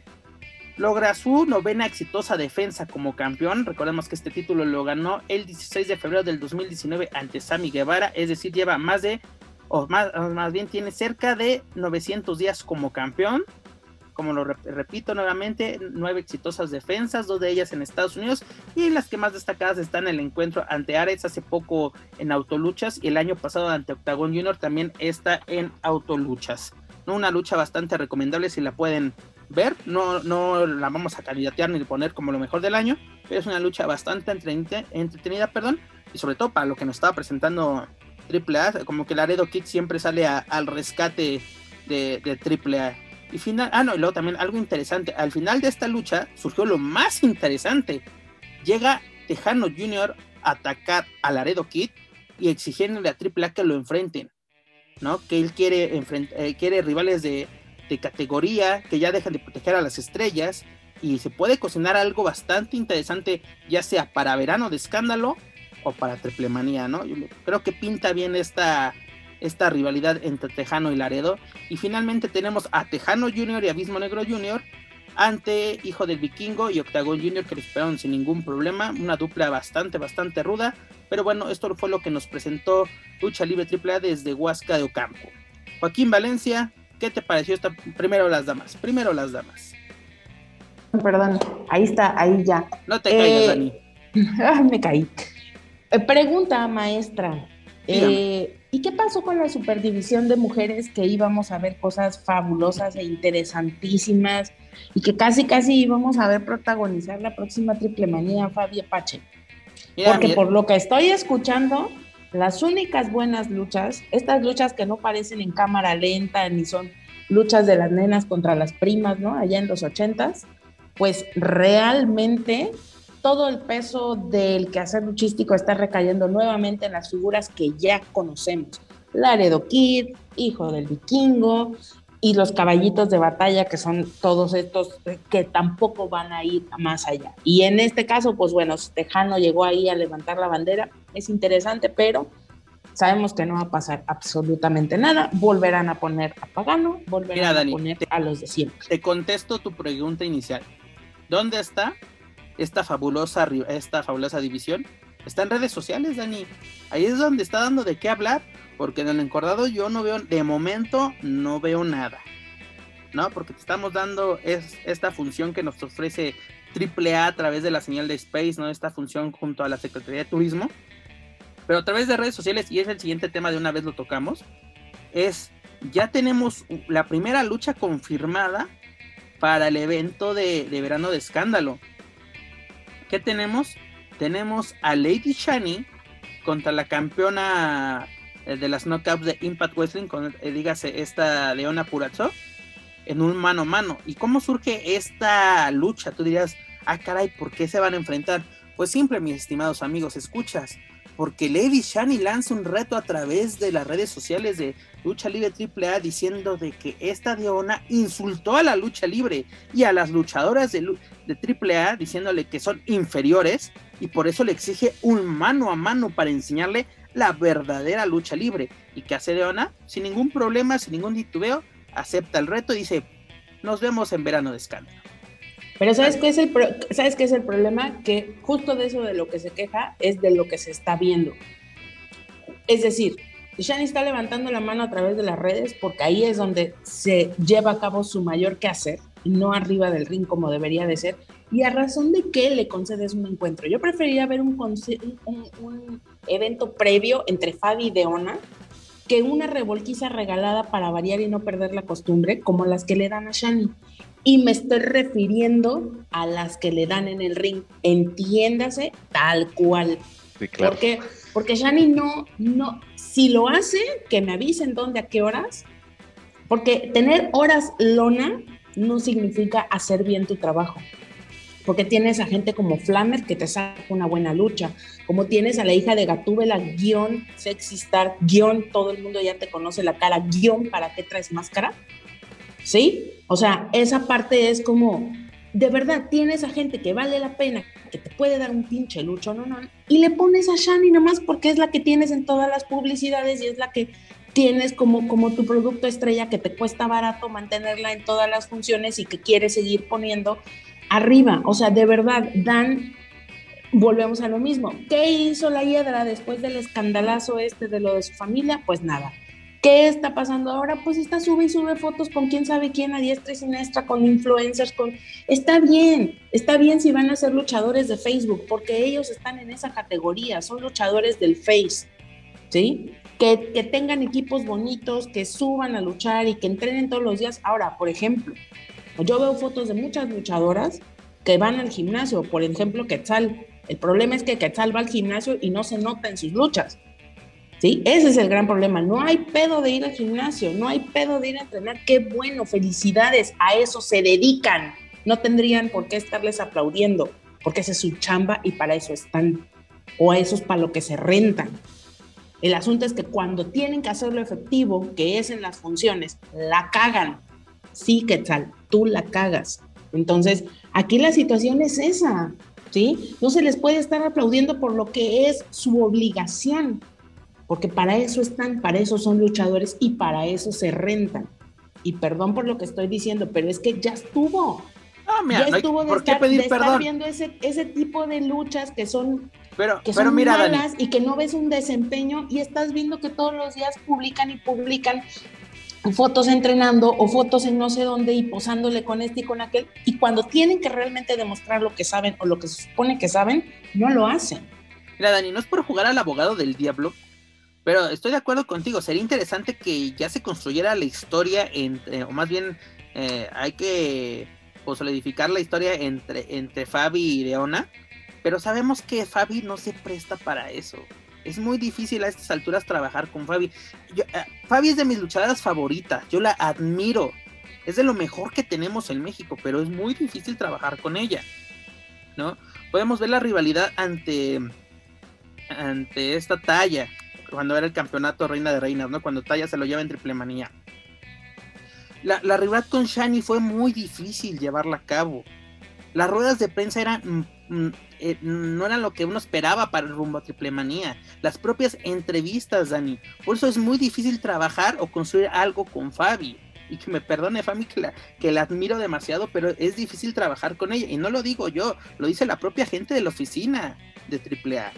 logra su novena exitosa defensa como campeón. Recordemos que este título lo ganó el 16 de febrero del 2019 ante Sammy Guevara, es decir, lleva más de, o más, más bien tiene cerca de 900 días como campeón. Como lo repito nuevamente, nueve exitosas defensas, dos de ellas en Estados Unidos y las que más destacadas están en el encuentro ante Ares hace poco en autoluchas y el año pasado ante Octagon Junior también está en autoluchas. Una lucha bastante recomendable si la pueden ver. No, no la vamos a candidatear ni poner como lo mejor del año, pero es una lucha bastante entretenida, perdón, y sobre todo para lo que nos estaba presentando AAA, como que Laredo Kid siempre sale al rescate de, de AAA. Y final, ah, no, y luego también algo interesante. Al final de esta lucha surgió lo más interesante. Llega Tejano Jr. a atacar a Laredo Kid y exigiéndole a AAA que lo enfrenten. ¿no? Que él quiere, eh, quiere rivales de, de categoría, que ya dejan de proteger a las estrellas y se puede cocinar algo bastante interesante, ya sea para verano de escándalo o para triplemanía, ¿no? Yo creo que pinta bien esta, esta rivalidad entre Tejano y Laredo. Y finalmente tenemos a Tejano Jr. y Abismo Negro Jr. ante Hijo del Vikingo y Octagon Jr. que lo esperaron sin ningún problema. Una dupla bastante, bastante ruda. Pero bueno, esto fue lo que nos presentó Lucha Libre AAA desde Huasca de Ocampo. Joaquín Valencia, ¿Qué te pareció esta? Primero las damas, primero las damas. Perdón, ahí está, ahí ya. No te caigas, eh, Dani. me caí. Eh, pregunta, maestra. Eh, ¿Y qué pasó con la superdivisión de mujeres que íbamos a ver cosas fabulosas e interesantísimas y que casi, casi íbamos a ver protagonizar la próxima triple manía Fabi Pache? Porque por lo que estoy escuchando, las únicas buenas luchas, estas luchas que no parecen en cámara lenta ni son luchas de las nenas contra las primas, ¿no? Allá en los ochentas, pues realmente todo el peso del quehacer luchístico está recayendo nuevamente en las figuras que ya conocemos. Laredo Kid, hijo del vikingo, y los caballitos de batalla, que son todos estos que tampoco van a ir más allá. Y en este caso, pues bueno, Tejano llegó ahí a levantar la bandera, es interesante, pero sabemos que no va a pasar absolutamente nada. Volverán a poner a Pagano, volverán a poner a los de siempre. Te contesto tu pregunta inicial. ¿Dónde está esta fabulosa, esta fabulosa división? Está en redes sociales, Dani. Ahí es donde está dando de qué hablar porque en el encordado yo no veo, de momento no veo nada. ¿No? Porque te estamos dando es, esta función que nos ofrece AAA a través de la señal de Space, ¿no? Esta función junto a la Secretaría de Turismo. Pero a través de redes sociales, y es el siguiente tema de una vez lo tocamos, es ya tenemos la primera lucha confirmada para el evento de, de verano de escándalo. ¿Qué tenemos? Tenemos a Lady Shani contra la campeona eh, de las knockouts de Impact Wrestling, con, eh, dígase, esta Leona Purazzo, en un mano a mano. ¿Y cómo surge esta lucha? Tú dirías, ah, caray, ¿por qué se van a enfrentar? Pues simple, mis estimados amigos, escuchas, porque Lady Shani lanza un reto a través de las redes sociales de Lucha Libre AAA diciendo de que esta Leona insultó a la lucha libre y a las luchadoras de, de AAA diciéndole que son inferiores y por eso le exige un mano a mano para enseñarle la verdadera lucha libre. Y que hace Leona, sin ningún problema, sin ningún titubeo, acepta el reto y dice, nos vemos en verano de escándalo. Pero ¿sabes qué, es el ¿sabes qué es el problema? Que justo de eso de lo que se queja es de lo que se está viendo. Es decir, Shani está levantando la mano a través de las redes porque ahí es donde se lleva a cabo su mayor quehacer, no arriba del ring como debería de ser, y a razón de que le concedes un encuentro. Yo preferiría ver un, un, evento previo entre Fabi y Deona que una revolquiza regalada para variar y no perder la costumbre, como las que le dan a Shani. Y me estoy refiriendo a las que le dan en el ring. Entiéndase tal cual. Sí, claro. Porque, porque Shani no, no, si lo hace, que me avisen dónde, a qué horas. Porque tener horas lona no significa hacer bien tu trabajo porque tienes a gente como Flammer que te saca una buena lucha, como tienes a la hija de Gatúbela, guion sexistar, guion todo el mundo ya te conoce la cara, guion para qué traes máscara, ¿sí? O sea, esa parte es como, de verdad, tienes a gente que vale la pena, que te puede dar un pinche lucho, no, no, y le pones a Shani nomás porque es la que tienes en todas las publicidades y es la que tienes como, como tu producto estrella que te cuesta barato mantenerla en todas las funciones y que quieres seguir poniendo arriba, o sea, de verdad, dan, volvemos a lo mismo. ¿Qué hizo la hiedra después del escandalazo este de lo de su familia? Pues nada. ¿Qué está pasando ahora? Pues está sube y sube fotos con quién sabe quién a diestra y siniestra, con influencers, con... Está bien, está bien si van a ser luchadores de Facebook, porque ellos están en esa categoría, son luchadores del Face, ¿sí? Que, que tengan equipos bonitos, que suban a luchar y que entrenen todos los días. Ahora, por ejemplo, yo veo fotos de muchas luchadoras que van al gimnasio, por ejemplo, Quetzal. El problema es que Quetzal va al gimnasio y no se nota en sus luchas ¿sí? Ese es el gran problema. No hay pedo de ir al gimnasio, no hay pedo de ir a entrenar. Qué bueno, felicidades, a eso se dedican. No tendrían por qué estarles aplaudiendo, porque esa es su chamba y para eso están. O a eso es para lo que se rentan. El asunto es que cuando tienen que hacerlo efectivo, que es en las funciones, la cagan. Sí, ¿qué tal? Tú la cagas. Entonces, aquí la situación es esa, ¿sí? No se les puede estar aplaudiendo por lo que es su obligación porque para eso están, para eso son luchadores y para eso se rentan. Y perdón por lo que estoy diciendo, pero es que ya estuvo. Ah, mira, ya estuvo de, estar, pedir viendo ese, ese, tipo de luchas que son, pero, que son malas y que no ves un desempeño y estás viendo que todos los días publican y publican fotos entrenando o fotos en no sé dónde y posándole con este y con aquel. Y cuando tienen que realmente demostrar lo que saben o lo que se supone que saben, no lo hacen. Mira, Dani, no es por jugar al abogado del diablo, pero estoy de acuerdo contigo, sería interesante que ya se construyera la historia entre, o más bien eh, hay que pues, solidificar la historia entre, entre Fabi y Leona, pero sabemos que Fabi no se presta para eso. Es muy difícil a estas alturas trabajar con Fabi. Eh, Fabi es de mis luchadoras favoritas, yo la admiro. Es de lo mejor que tenemos en México, pero es muy difícil trabajar con ella. ¿No? Podemos ver la rivalidad ante ante esta talla cuando era el campeonato Reina de Reinas, ¿no? Cuando Taya se lo lleva en triple manía. La, la con Shani fue muy difícil llevarla a cabo. Las ruedas de prensa eran mm, mm, eh, no eran lo que uno esperaba para el rumbo a triple manía. Las propias entrevistas, Dani. Por eso es muy difícil trabajar o construir algo con Fabi. Y que me perdone Fabi que la, que la admiro demasiado, pero es difícil trabajar con ella. Y no lo digo yo, lo dice la propia gente de la oficina de AAA.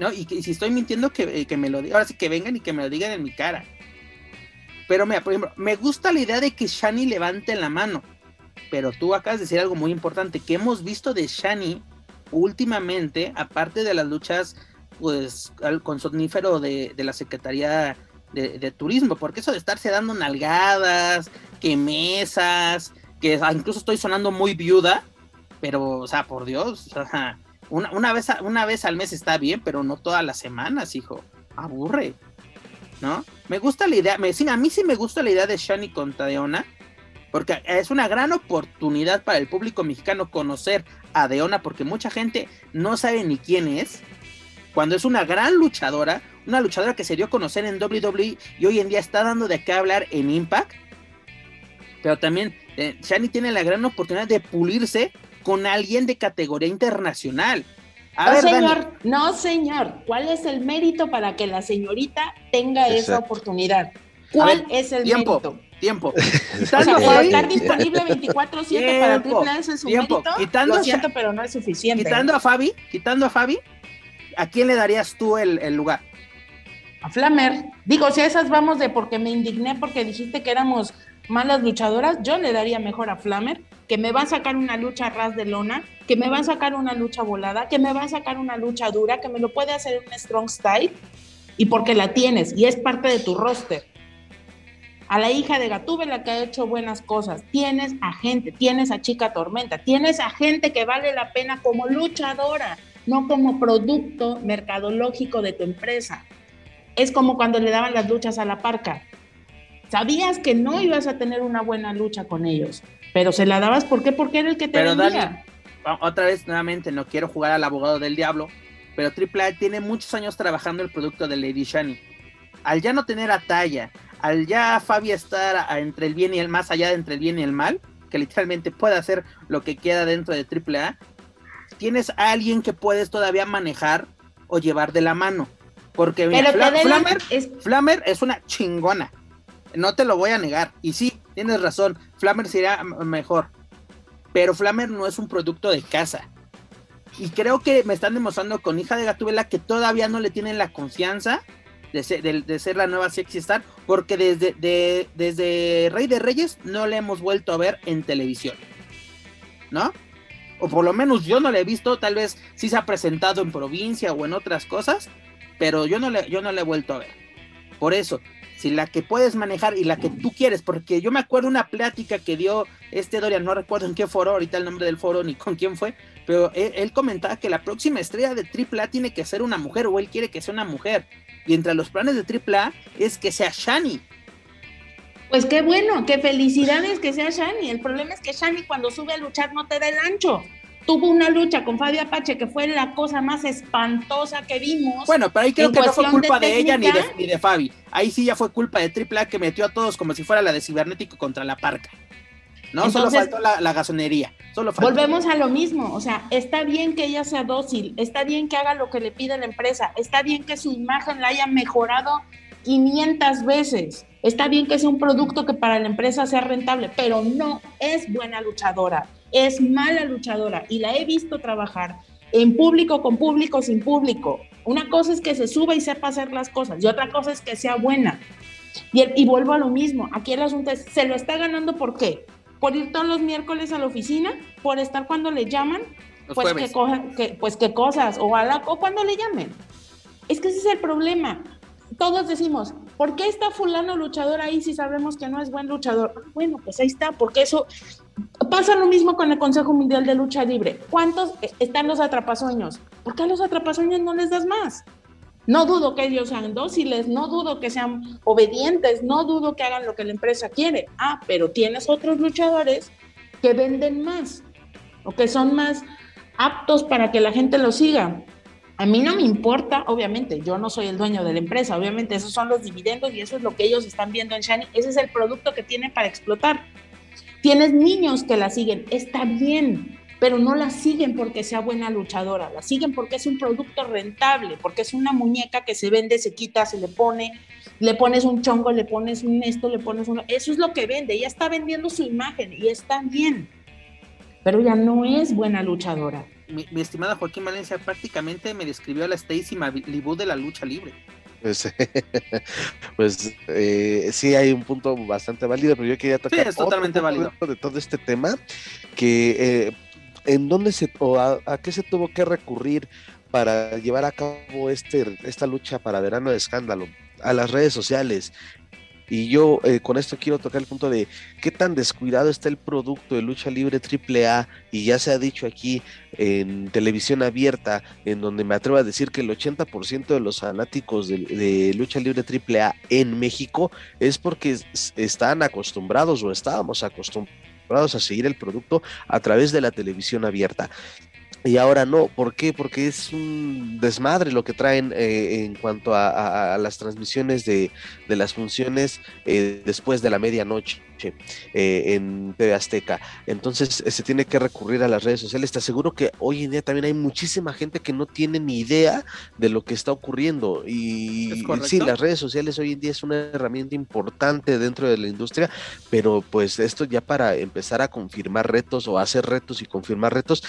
¿No? Y, si estoy mintiendo, eh, que, me lo digan, ahora sí que vengan y que me lo digan en mi cara. Pero mira, por ejemplo, me gusta la idea de que Shani levante la mano. Pero tú acabas de decir algo muy importante, que hemos visto de Shani últimamente, aparte de las luchas pues con sonífero de, la Secretaría de, Turismo, porque eso de estarse dando nalgadas, que mesas, que incluso estoy sonando muy viuda, pero, o sea, por Dios, o sea, una, vez, una vez al mes está bien, pero no todas las semanas, hijo. Aburre. ¿No? Me gusta la idea. Me, a mí sí me gusta la idea de Shani con Deona. Porque es una gran oportunidad para el público mexicano conocer a Deona. Porque mucha gente no sabe ni quién es. Cuando es una gran luchadora. Una luchadora que se dio a conocer en WWE. Y hoy en día está dando de qué hablar en Impact. Pero también eh, Shani tiene la gran oportunidad de pulirse con alguien de categoría internacional. no, señor, no, señor. ¿Cuál es el mérito para que la señorita tenga esa oportunidad? ¿Cuál es el mérito? Tiempo. Quitando o estar disponible 24-7 para Triple S es su tiempo. mérito. Lo siento, pero no es suficiente. Quitando a Fabi, quitando a Fabi, ¿a quién le darías tú el, el lugar? A Flamer. Digo, si a esas vamos de porque me indigné porque dijiste que éramos malas luchadoras, yo le daría mejor a Flamer, que me va a sacar una lucha ras de lona, que me va a sacar una lucha volada, que me va a sacar una lucha dura, que me lo puede hacer un strong style, y porque la tienes y es parte de tu roster. A la hija de la que ha hecho buenas cosas, tienes a gente, tienes a Chica Tormenta, tienes a gente que vale la pena como luchadora, no como producto mercadológico de tu empresa. Es como cuando le daban las luchas a la parca Sabías que no ibas a tener una buena lucha con ellos, pero se la dabas ¿por qué? Porque era el que te pero vendía. otra vez nuevamente no quiero jugar al abogado del diablo, pero AAA tiene muchos años trabajando el producto de Lady Shani. Al ya no tener a talla, al ya Fabi estar entre el bien y el más allá de entre el bien y el mal, que literalmente puede hacer lo que queda dentro de AAA, tienes a alguien que puedes todavía manejar o llevar de la mano. Porque mira, Flamer es una chingona. No te lo voy a negar. Y sí, tienes razón. Flammer sería mejor. pero Flamer no es un producto de casa. Y creo que me están demostrando con hija de Gatubela que todavía no le tienen la confianza de ser, la nueva Sexy Star, porque desde, desde Rey de Reyes no le hemos vuelto a ver en televisión. ¿No? O por lo menos yo no le he visto, tal vez sí se ha presentado en provincia o en otras cosas, pero yo no le, yo no le he vuelto a ver. Por eso, si la que puedes manejar y la que tú quieres, porque yo me acuerdo una plática que dio este Dorian, no recuerdo en qué foro, ahorita el nombre del foro ni con quién fue, pero él, comentaba que la próxima estrella de AAA tiene que ser una mujer o él quiere que sea una mujer. Y entre los planes de AAA es que sea Shani. Pues qué bueno, qué felicidades que sea Shani. El problema es que Shani cuando sube a luchar no te da el ancho. Tuvo una lucha con Fabio Apache que fue la cosa más espantosa que vimos. Bueno, pero ahí creo que no fue culpa de, ella ni de, ni de Fabi. Ahí sí ya fue culpa de AAA que metió a todos como si fuera la de Cibernético contra la Parca. No, solo faltó la, la gasonería. Solo Volvemos a lo mismo, o sea, está bien que ella sea dócil, está bien que haga lo que le pide la empresa, está bien que su imagen la haya mejorado 500 veces, está bien que sea un producto que para la empresa sea rentable, pero no es buena luchadora, es mala luchadora y la he visto trabajar en público, con público, sin público. Una cosa es que se suba y sepa hacer las cosas y otra cosa es que sea buena. Y, y vuelvo a lo mismo, aquí el asunto es, ¿se lo está ganando por qué? por ir todos los miércoles a la oficina, por estar cuando le llaman, pues que, pues qué cosas, o, o cuando le llamen. Es que ese es el problema. Todos decimos, ¿por qué está fulano luchador ahí si sabemos que no es buen luchador? Ah, bueno, pues ahí está, porque eso pasa lo mismo con el Consejo Mundial de Lucha Libre. ¿Cuántos están los atrapasueños? ¿Por qué a los atrapasueños no les das más? No dudo que ellos sean dóciles, no dudo que sean obedientes, no dudo que hagan lo que la empresa quiere. Ah, pero tienes otros luchadores que venden más o que son más aptos para que la gente los siga. A mí no me importa, obviamente, yo no soy el dueño de la empresa, obviamente esos son los dividendos y eso es lo que ellos están viendo en Shani, ese es el producto que tienen para explotar. Tienes niños que la siguen, está bien, pero no la siguen porque sea buena luchadora, la siguen porque es un producto rentable, porque es una muñeca que se vende, se quita, se le pone, le pones un chongo, le pones un esto, le pones uno, eso es lo que vende, ella está vendiendo su imagen y está bien, pero ella no es buena luchadora. Mi, estimada Joaquín Valencia prácticamente me describió a la Stacy Malibu de la lucha libre. Pues, pues eh, sí hay un punto bastante válido, pero yo quería tocar sí, es totalmente válido. de todo este tema que eh, ¿en dónde se, o a, qué se tuvo que recurrir para llevar a cabo este, esta lucha para verano de escándalo? A las redes sociales. Y yo eh, con esto quiero tocar el punto de qué tan descuidado está el producto de lucha libre AAA y ya se ha dicho aquí en televisión abierta, en donde me atrevo a decir que el 80% de los fanáticos de, de, lucha libre AAA en México es porque están acostumbrados o estábamos acostumbrados a seguir el producto a través de la televisión abierta. Y ahora no, ¿por qué? Porque es un desmadre lo que traen eh, en cuanto a, las transmisiones de, las funciones eh, después de la medianoche eh, en TV Azteca. Entonces se tiene que recurrir a las redes sociales. Te aseguro que hoy en día también hay muchísima gente que no tiene ni idea de lo que está ocurriendo. Y sí, las redes sociales hoy en día es una herramienta importante dentro de la industria, pero pues esto ya para empezar a confirmar retos o hacer retos y confirmar retos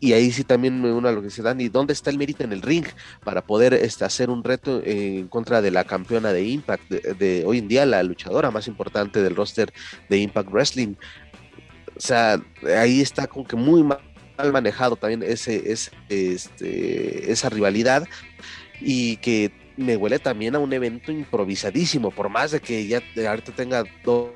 y ahí sí también me uno a lo que se dan y dónde está el mérito en el ring para poder este, hacer un reto en contra de la campeona de Impact de, hoy en día, la luchadora más importante del roster de Impact Wrestling. O sea, ahí está como que muy mal manejado también ese, ese este, esa rivalidad y que me huele también a un evento improvisadísimo, por más de que ya ahorita tenga dos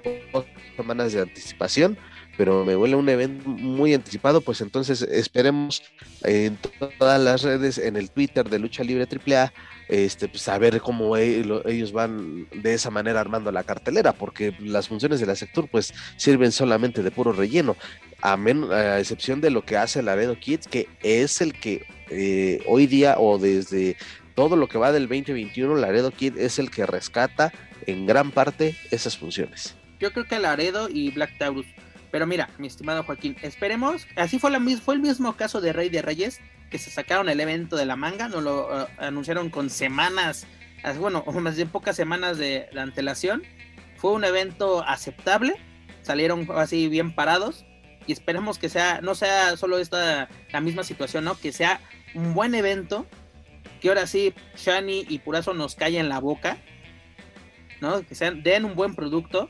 semanas de anticipación, pero me huele un evento muy anticipado, pues entonces esperemos en todas las redes, en el Twitter de Lucha Libre AAA, este, pues a cómo e, ellos van de esa manera armando la cartelera, porque las funciones de la sector pues sirven solamente de puro relleno, a, a excepción de lo que hace Laredo Kids, que es el que eh, hoy día o desde todo lo que va del 2021, Laredo Kid es el que rescata en gran parte esas funciones. Yo creo que Laredo y Black Taurus pero mira, mi estimado Joaquín, esperemos. Así fue, la, fue el mismo caso de Rey de Reyes, que se sacaron el evento de la manga, nos lo eh, anunciaron con semanas, bueno, más pocas semanas de, antelación. Fue un evento aceptable, salieron así bien parados. y esperemos que sea, no sea solo esta la misma situación, ¿no? Que sea un buen evento, que ahora sí Shani y Purazo nos callen la boca, ¿no? Que sean, den un buen producto,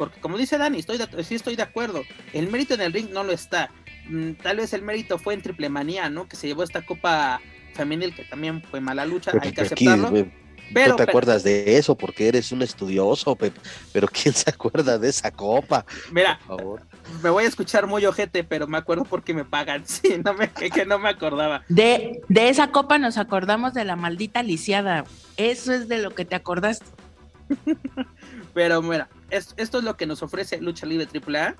porque como dice Dani, estoy sí estoy de acuerdo, el mérito en el ring no lo está, mm, tal vez el mérito fue en Triple Manía, ¿no? Que se llevó esta copa femenil que también fue mala lucha, hay que aceptarlo. Pero, no te acuerdas de eso porque eres un estudioso, pero ¿quién se acuerda de esa copa? Mira, me voy a escuchar muy ojete, pero me acuerdo porque me pagan, sí, no me, que, no me acordaba. De, de esa copa nos acordamos de la maldita lisiada, eso es de lo que te acordaste. pero mira, esto es lo que nos ofrece Lucha Libre AAA,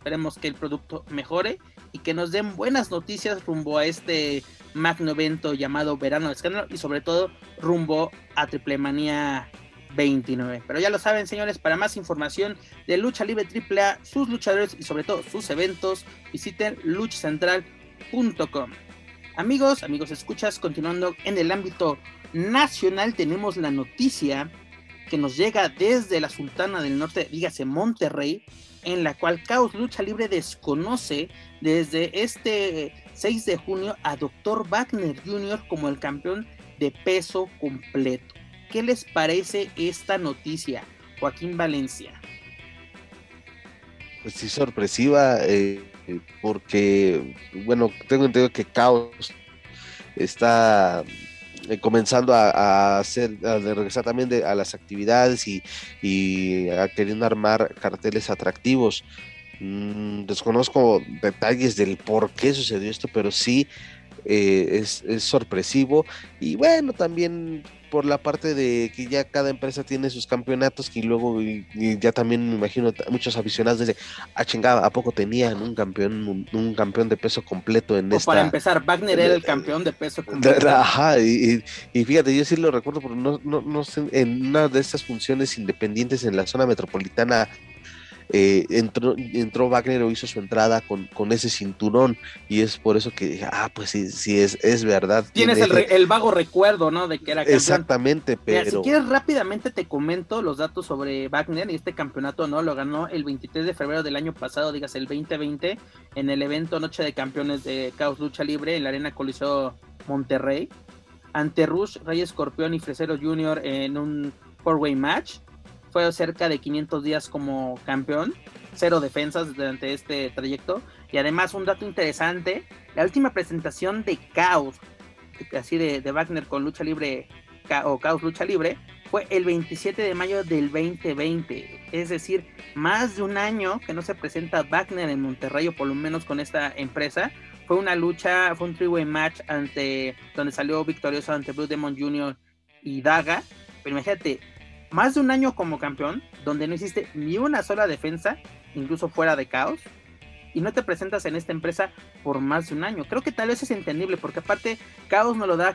esperemos que el producto mejore y que nos den buenas noticias rumbo a este magno evento llamado Verano de Escándalo y sobre todo rumbo a Triple Manía 29. Pero ya lo saben, señores, para más información de Lucha Libre AAA, sus luchadores y sobre todo sus eventos, visiten luchacentral.com. Amigos, amigos, escuchas, continuando en el ámbito nacional, tenemos la noticia que nos llega desde la Sultana del Norte, dígase Monterrey, en la cual Caos Lucha Libre desconoce desde este 6 de junio a Dr. Wagner Jr. como el campeón de peso completo. ¿Qué les parece esta noticia, Joaquín Valencia? Pues sí, sorpresiva, eh, porque, bueno, tengo entendido que Caos está eh, comenzando a, hacer, a regresar también a las actividades y, y a queriendo armar carteles atractivos. Mm, desconozco detalles del por qué sucedió esto, pero sí eh, es, sorpresivo. Y bueno, también por la parte de que ya cada empresa tiene sus campeonatos y luego ya también me imagino muchos aficionados desde ah chingada a poco tenían un campeón un, campeón de peso completo en esta para empezar Wagner era el campeón de peso completo. ajá y, fíjate yo sí lo recuerdo pero no, no, no sé en una de estas funciones independientes en la zona metropolitana eh, entró, entró Wagner o hizo su entrada con, con, ese cinturón y es por eso que dije, ah, pues sí, sí es, es verdad. Tienes el, vago recuerdo, ¿no? De que era campeón. Exactamente, pero... si quieres rápidamente te comento los datos sobre Wagner y este campeonato, ¿no? Lo ganó el 23 de febrero del año pasado, digas el 2020, en el evento Noche de Campeones de Caos Lucha Libre en la Arena Coliseo Monterrey, ante Rush, Rey Escorpión y Fresero Jr. en un four-way match fue cerca de 500 días como campeón, cero defensas durante este trayecto. Y además un dato interesante, la última presentación de Caos, así de, de Wagner con lucha libre o Caos Lucha Libre, fue el 27 de mayo del 2020. Es decir, más de un año que no se presenta Wagner en Monterrey, o por lo menos con esta empresa. Fue una lucha, fue un three-way match ante, donde salió victorioso ante Blue Demon Jr. y Daga. Pero imagínate, más de un año como campeón, donde no existe ni una sola defensa, incluso fuera de caos, y no te presentas en esta empresa por más de un año. Creo que tal vez es entendible, porque aparte Caos nos lo da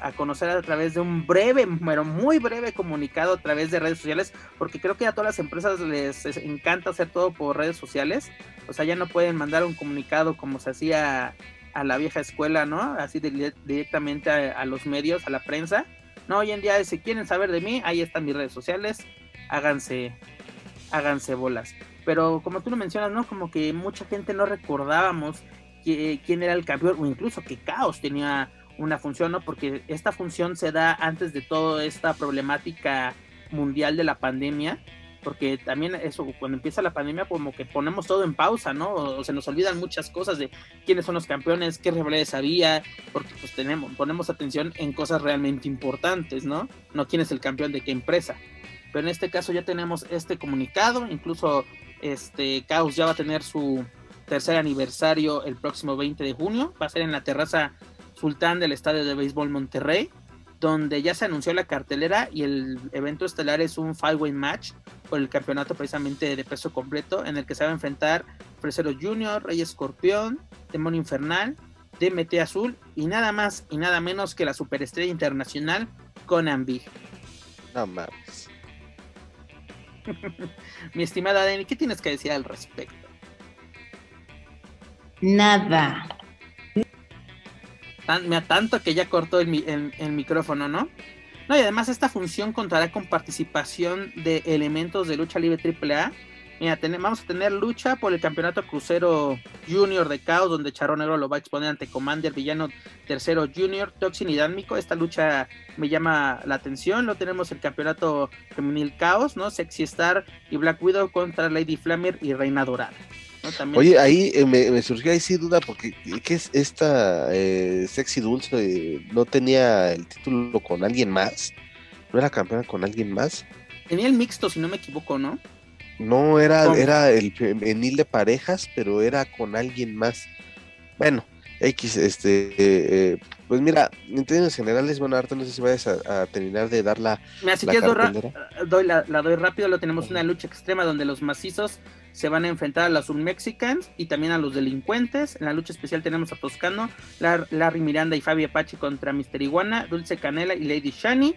a, conocer a través de un breve, pero muy breve comunicado a través de redes sociales, porque creo que a todas las empresas les, encanta hacer todo por redes sociales. O sea, ya no pueden mandar un comunicado como se hacía a la vieja escuela, ¿no? Así directamente a los medios, a la prensa no, hoy en día, si quieren saber de mí, ahí están mis redes sociales. Háganse, háganse bolas. Pero como tú lo mencionas, ¿no? Como que mucha gente no recordábamos quién era el campeón, o incluso que Caos tenía una función, ¿no? Porque esta función se da antes de toda esta problemática mundial de la pandemia porque también eso, cuando empieza la pandemia, como que ponemos todo en pausa, ¿no? O, se nos olvidan muchas cosas de quiénes son los campeones, qué rivalidades había, porque pues tenemos, ponemos atención en cosas realmente importantes, ¿no? No quién es el campeón de qué empresa. Pero en este caso ya tenemos este comunicado, incluso este Caos ya va a tener su tercer aniversario el próximo 20 de junio, va a ser en la terraza Sultán del Estadio de Béisbol Monterrey donde ya se anunció la cartelera y el evento estelar es un five-way match por el campeonato precisamente de peso completo, en el que se va a enfrentar Fresero Junior, Rey Escorpión, Demonio Infernal, DMT Azul y nada más y nada menos que la superestrella internacional Conan Big. No mames. Mi estimada Dani, ¿qué tienes que decir al respecto? Nada tanto que ya cortó el, micrófono, ¿no? No, y además esta función contará con participación de elementos de lucha libre AAA. Mira, vamos a tener lucha por el campeonato crucero junior de Caos, donde Charro Negro lo va a exponer ante Commander Villano Tercero Junior, Toxin y Dánmico. Esta lucha me llama la atención. Lo tenemos el campeonato femenil Caos, ¿no? Sexy Star y Black Widow contra Lady Flamer y Reina Dorada. Oye, ahí eh, me, surgió ahí sí duda porque ¿qué es esta eh, Sexy Dulce? ¿No tenía el título con alguien más? ¿No era campeona con alguien más? Tenía el mixto, si no me equivoco, ¿no? No, era, era el femenil de parejas, pero era con alguien más. Bueno, X, este, eh, pues mira, en términos generales, bueno, ahorita no sé si vayas a, terminar de dar la. Mira, si quieres, doy, la, doy rápido. Lo tenemos una lucha extrema donde los macizos se van a enfrentar a los Mexicans y también a los delincuentes. En la lucha especial tenemos a Toscano, Larry Miranda y Fabi Apache contra Mister Iguana, Dulce Canela y Lady Shani.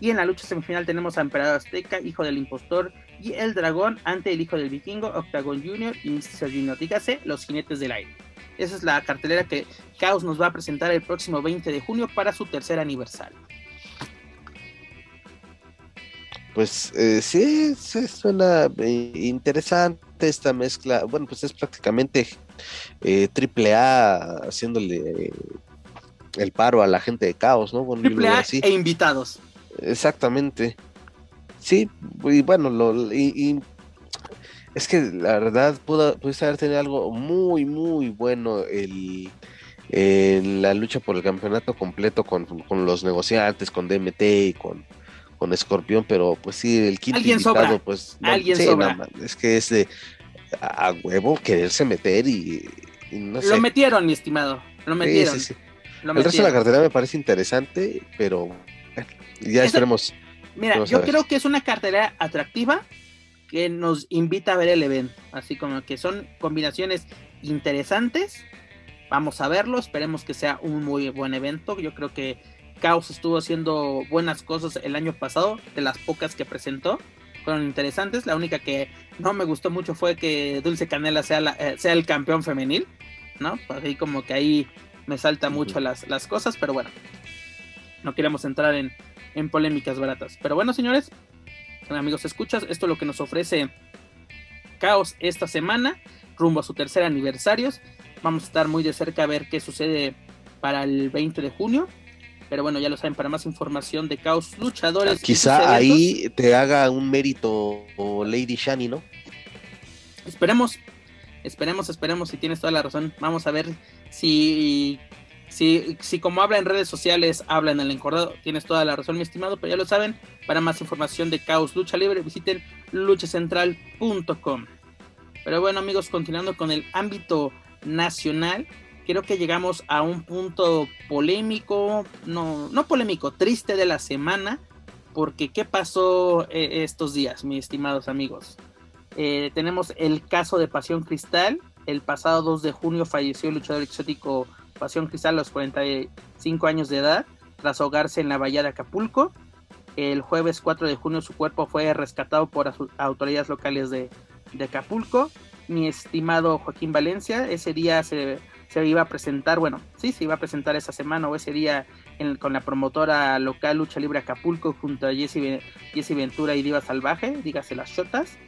Y en la lucha semifinal tenemos a Emperador Azteca, Hijo del Impostor y El Dragón ante el Hijo del Vikingo, Octagon Junior y Mr. Junior. Dígase, los jinetes del aire. Esa es la cartelera que Chaos nos va a presentar el próximo 20 de junio para su tercer aniversario. Pues eh, sí, suena eh, interesante esta mezcla. Bueno, pues es prácticamente eh, triple A haciéndole el paro a la gente de Caos, ¿no? triple A e invitados. Exactamente. Sí, y bueno, lo, y, es que la verdad pudo, pudiste haber tenido algo muy, muy bueno el, en la lucha por el campeonato completo con, los negociantes, con DMT y con, con Escorpión, pero pues sí, el quinto invitado, pues ¿Alguien es que es de a, huevo quererse meter y, no sé. Lo metieron, mi estimado, lo metieron. el resto de la cartera me parece interesante, pero ya esperemos. Mira, yo creo que es una cartera atractiva que nos invita a ver el evento. Así como que son combinaciones interesantes. Vamos a verlo, esperemos que sea un muy buen evento. Yo creo que Chaos estuvo haciendo buenas cosas el año pasado, de las pocas que presentó. Fueron interesantes. La única que no me gustó mucho fue que Dulce Canela sea, eh, sea el campeón femenil. ¿No? Así como que ahí me salta mucho las, las cosas, pero bueno. No queremos entrar en, en polémicas baratas. Pero bueno, señores, amigos, escuchas, esto es lo que nos ofrece Caos esta semana, rumbo a su tercer aniversario. Vamos a estar muy de cerca a ver qué sucede para el 20 de junio. Pero bueno, ya lo saben, para más información de Caos Luchadores. Quizá ahí te haga un mérito Lady Shani, ¿no? Esperemos, esperemos, esperemos si tienes toda la razón. Vamos a ver si si, si como habla en redes sociales, habla en el encordado, tienes toda la razón, mi estimado, pero ya lo saben, para más información de Caos Lucha Libre, visiten luchacentral.com. Pero bueno, amigos, continuando con el ámbito nacional, creo que llegamos a un punto polémico, no, no polémico, triste de la semana, porque ¿qué pasó eh, estos días, mis estimados amigos? Eh, tenemos el caso de Pasión Cristal, el pasado 2 de junio falleció el luchador exótico Pasión Cristal a los 45 años de edad, tras ahogarse en la bahía de Acapulco. El jueves 4 de junio su cuerpo fue rescatado por autoridades locales de, Acapulco. Mi estimado Joaquín Valencia, ese día se, iba a presentar, bueno, sí, se iba a presentar esa semana o ese día con la promotora local Lucha Libre Acapulco junto a Jesse, Jesse Ventura y Diva Salvaje, dígase las shotas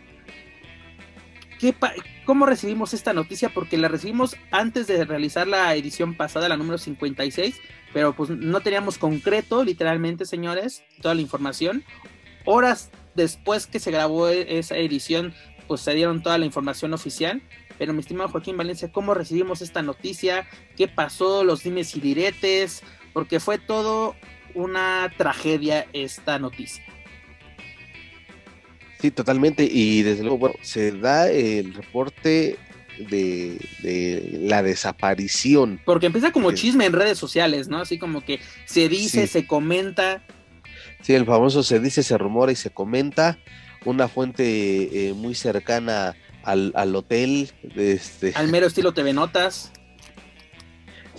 ¿Cómo recibimos esta noticia? Porque la recibimos antes de realizar la edición pasada, la número 56, pero pues no teníamos concreto, literalmente, señores, toda la información. Horas después que se grabó e-, esa edición, pues se dieron toda la información oficial. Pero mi estimado Joaquín Valencia, ¿cómo recibimos esta noticia? ¿Qué pasó? Los dimes y diretes, porque fue todo una tragedia esta noticia. Sí, totalmente. Y desde luego, bueno, se da el reporte de, la desaparición. Porque empieza como chisme en redes sociales, ¿no? Así como que se dice, se comenta. Sí, el famoso se dice, se rumora y se comenta. Una fuente eh, muy cercana al, al hotel. Este... Al mero estilo TV Notas.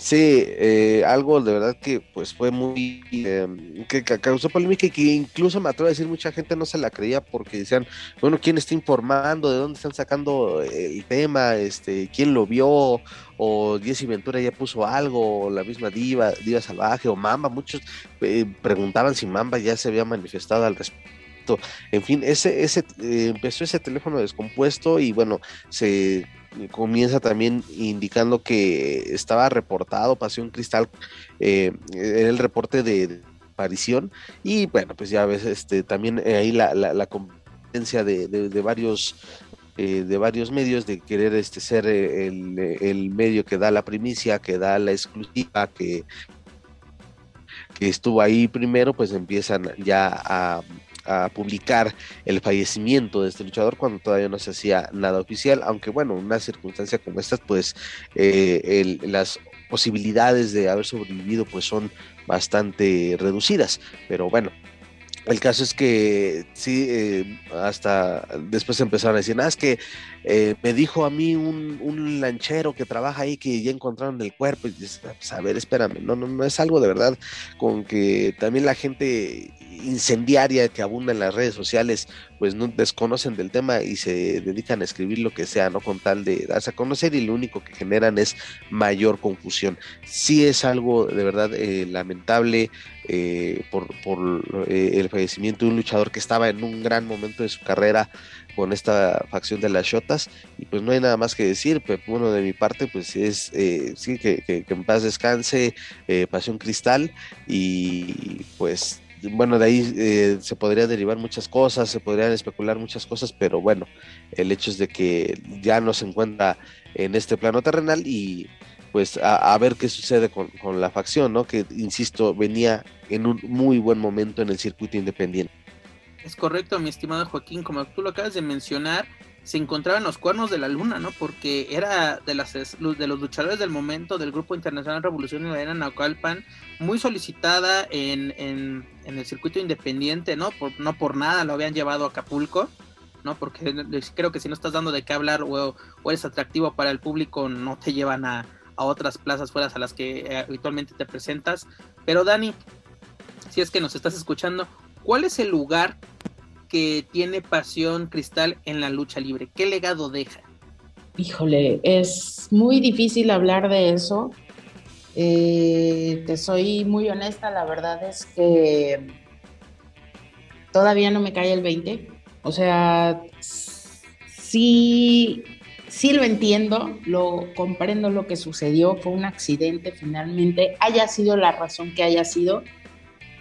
Sí, eh, algo de verdad que pues fue muy eh, que, causó polémica y que incluso me atrevo a decir mucha gente no se la creía porque decían, bueno, ¿quién está informando? ¿De dónde están sacando el tema? Este, ¿quién lo vio? O Jesse Ventura ya puso algo, o la misma Diva, Diva Salvaje, o Mamba, muchos eh, preguntaban si Mamba ya se había manifestado al respecto En fin, ese, ese eh, empezó ese teléfono descompuesto y bueno, se comienza también indicando que estaba reportado, pasó un cristal, eh, en el reporte de aparición y bueno, pues ya ves, este, también ahí la, la, competencia de, de, varios eh, de varios medios de querer este ser el, el, medio que da la primicia, que da la exclusiva, que, que estuvo ahí primero, pues empiezan ya a, a publicar el fallecimiento de este luchador cuando todavía no se hacía nada oficial, aunque bueno, una circunstancia como esta, pues eh, las posibilidades de haber sobrevivido pues son bastante reducidas, pero bueno, el caso es que sí, eh, hasta después empezaron a decir, ah, es que eh, me dijo a mí un, un, lanchero que trabaja ahí que ya encontraron el cuerpo. Y dices, pues, a ver, espérame, no, no, no es algo de verdad con que también la gente incendiaria que abunda en las redes sociales, pues no desconocen del tema y se dedican a escribir lo que sea, ¿no? Con tal de darse a conocer y lo único que generan es mayor confusión. Sí es algo de verdad eh, lamentable eh, por, eh, el fallecimiento de un luchador que estaba en un gran momento de su carrera con esta facción de las Shotas. Y pues no hay nada más que decir, pero bueno, de mi parte pues es, sí, que, que, en paz descanse, Pasión Cristal. Y pues bueno, de ahí eh, se podría derivar muchas cosas, se podrían especular muchas cosas, pero bueno, el hecho es de que ya no se encuentra en este plano terrenal y pues a, ver qué sucede con, con, la facción, ¿no? Que, insisto, venía en un muy buen momento en el circuito independiente. Es correcto, mi estimado Joaquín, como tú lo acabas de mencionar, se encontraban los cuernos de la luna, ¿no? Porque era de, las, de los luchadores del momento del Grupo Internacional Revolución y era Naucalpan, muy solicitada en, en, el circuito independiente, ¿no? Por, no por nada lo habían llevado a Acapulco, ¿no? Porque creo que si no estás dando de qué hablar o, eres atractivo para el público, no te llevan a, a otras plazas fuera a las que eh, habitualmente te presentas. Pero Dani, si es que nos estás escuchando, ¿cuál es el lugar que tiene pasión Cristal en la lucha libre? ¿Qué legado deja? Híjole, es muy difícil hablar de eso. Eh, te soy muy honesta, la verdad es que todavía no me cae el 20. O sea, sí, sí lo entiendo, lo comprendo lo que sucedió, fue un accidente finalmente, haya sido la razón que haya sido.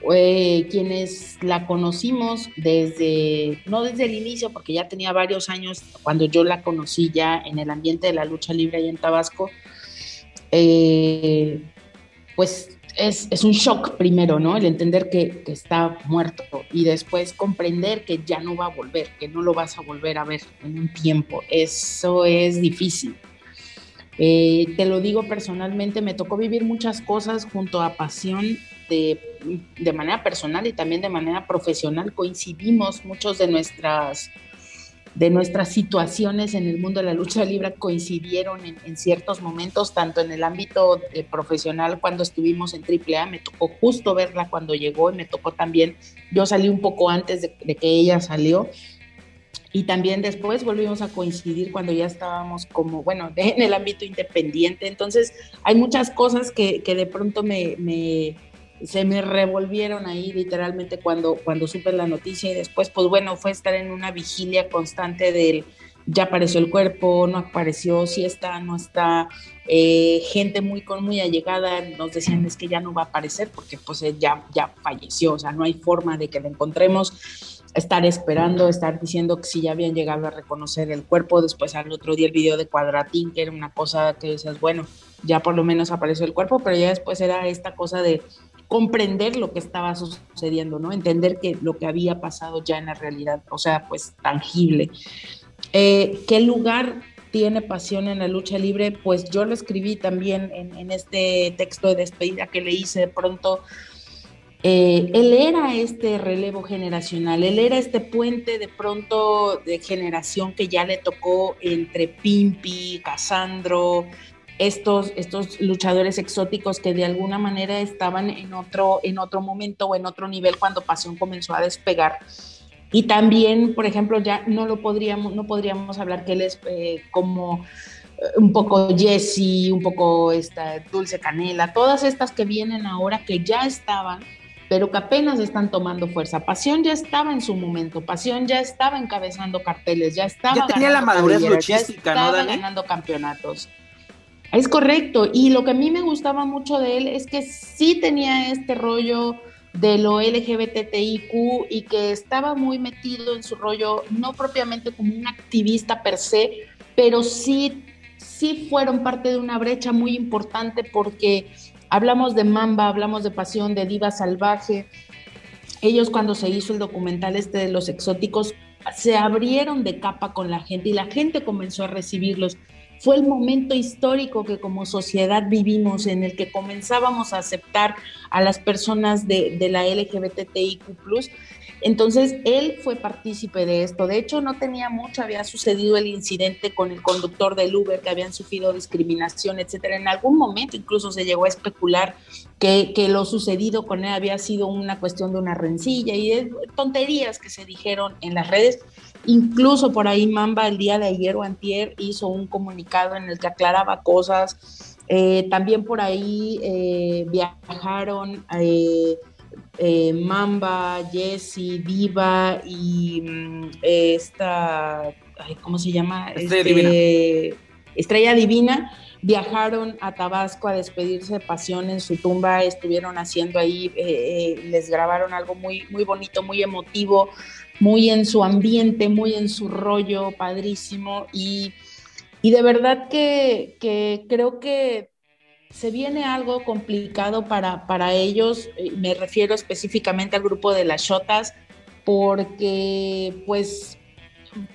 Quienes la conocimos desde, no desde el inicio, porque ya tenía varios años cuando yo la conocí ya en el ambiente de la lucha libre ahí en Tabasco, eh, pues es, es, un shock primero, ¿no? El entender que, está muerto y después comprender que ya no va a volver, que no lo vas a volver a ver en un tiempo. Eso es difícil. Eh, te lo digo personalmente, me tocó vivir muchas cosas junto a Pasión de, manera personal y también de manera profesional. Coincidimos muchos de nuestras de nuestras situaciones en el mundo de la lucha libre coincidieron en, ciertos momentos, tanto en el ámbito eh, profesional cuando estuvimos en AAA, me tocó justo verla cuando llegó y me tocó también, yo salí un poco antes de, que ella salió, y también después volvimos a coincidir cuando ya estábamos como, bueno, en el ámbito independiente. Entonces, hay muchas cosas que, que de pronto me, me, se me revolvieron ahí literalmente cuando, cuando supe la noticia. Y después, pues bueno, fue estar en una vigilia constante del ya apareció el cuerpo, no apareció, si está, no está, eh, gente muy con muy allegada nos decían es que ya no va a aparecer porque pues ya, ya falleció, o sea, no hay forma de que la encontremos, estar esperando, estar diciendo que si ya habían llegado a reconocer el cuerpo, después al otro día el video de Cuadratín, que era una cosa que decías, bueno, ya por lo menos apareció el cuerpo, pero ya después era esta cosa de comprender lo que estaba sucediendo, ¿no? Entender que lo que había pasado ya en la realidad, o sea, pues tangible. Eh, ¿Qué lugar tiene pasión en la lucha libre? Pues yo lo escribí también en, este texto de despedida que le hice de pronto. Eh, él era este relevo generacional, él era este puente de pronto de generación que ya le tocó entre Pimpi, Casandro, estos, estos luchadores exóticos que de alguna manera estaban en otro, en otro momento o en otro nivel cuando Pasión comenzó a despegar. Y también, por ejemplo, ya no lo podríamos, no podríamos hablar que él es eh, como eh, un poco Jesse, un poco esta Dulce Canela, todas estas que vienen ahora que ya estaban pero que apenas están tomando fuerza. Pasión ya estaba en su momento, Pasión ya estaba encabezando carteles, ya estaba ya tenía la madurez luchística, ya estaba ganando campeonatos. Es correcto, y lo que a mí me gustaba mucho de él es que sí tenía este rollo de lo LGBTIQ y que estaba muy metido en su rollo, no propiamente como un activista per se, pero sí, sí fueron parte de una brecha muy importante porque Hablamos de Mamba, hablamos de Pasión, de Diva Salvaje. Ellos cuando se hizo el documental este de los exóticos, se abrieron de capa con la gente y la gente comenzó a recibirlos. Fue el momento histórico que como sociedad vivimos en el que comenzábamos a aceptar a las personas de, la LGBTIQ entonces, él fue partícipe de esto. De hecho, no tenía mucho, había sucedido el incidente con el conductor del Uber, que habían sufrido discriminación, etcétera. En algún momento incluso se llegó a especular que, lo sucedido con él había sido una cuestión de una rencilla y de tonterías que se dijeron en las redes. Incluso por ahí Mamba el día de ayer o antier hizo un comunicado en el que aclaraba cosas. Eh, también por ahí eh, viajaron... Eh, eh, Mamba, Jessie, Diva y mm, esta, ¿cómo se llama? Estrella Divina. Este, Estrella Divina viajaron a Tabasco a despedirse de Pasión en su tumba, estuvieron haciendo ahí, eh, eh, les grabaron algo muy, muy bonito, muy emotivo, muy en su ambiente, muy en su rollo, padrísimo. Y, y de verdad que, que creo que se viene algo complicado para, para ellos, eh, me refiero específicamente al grupo de las Shotas, porque pues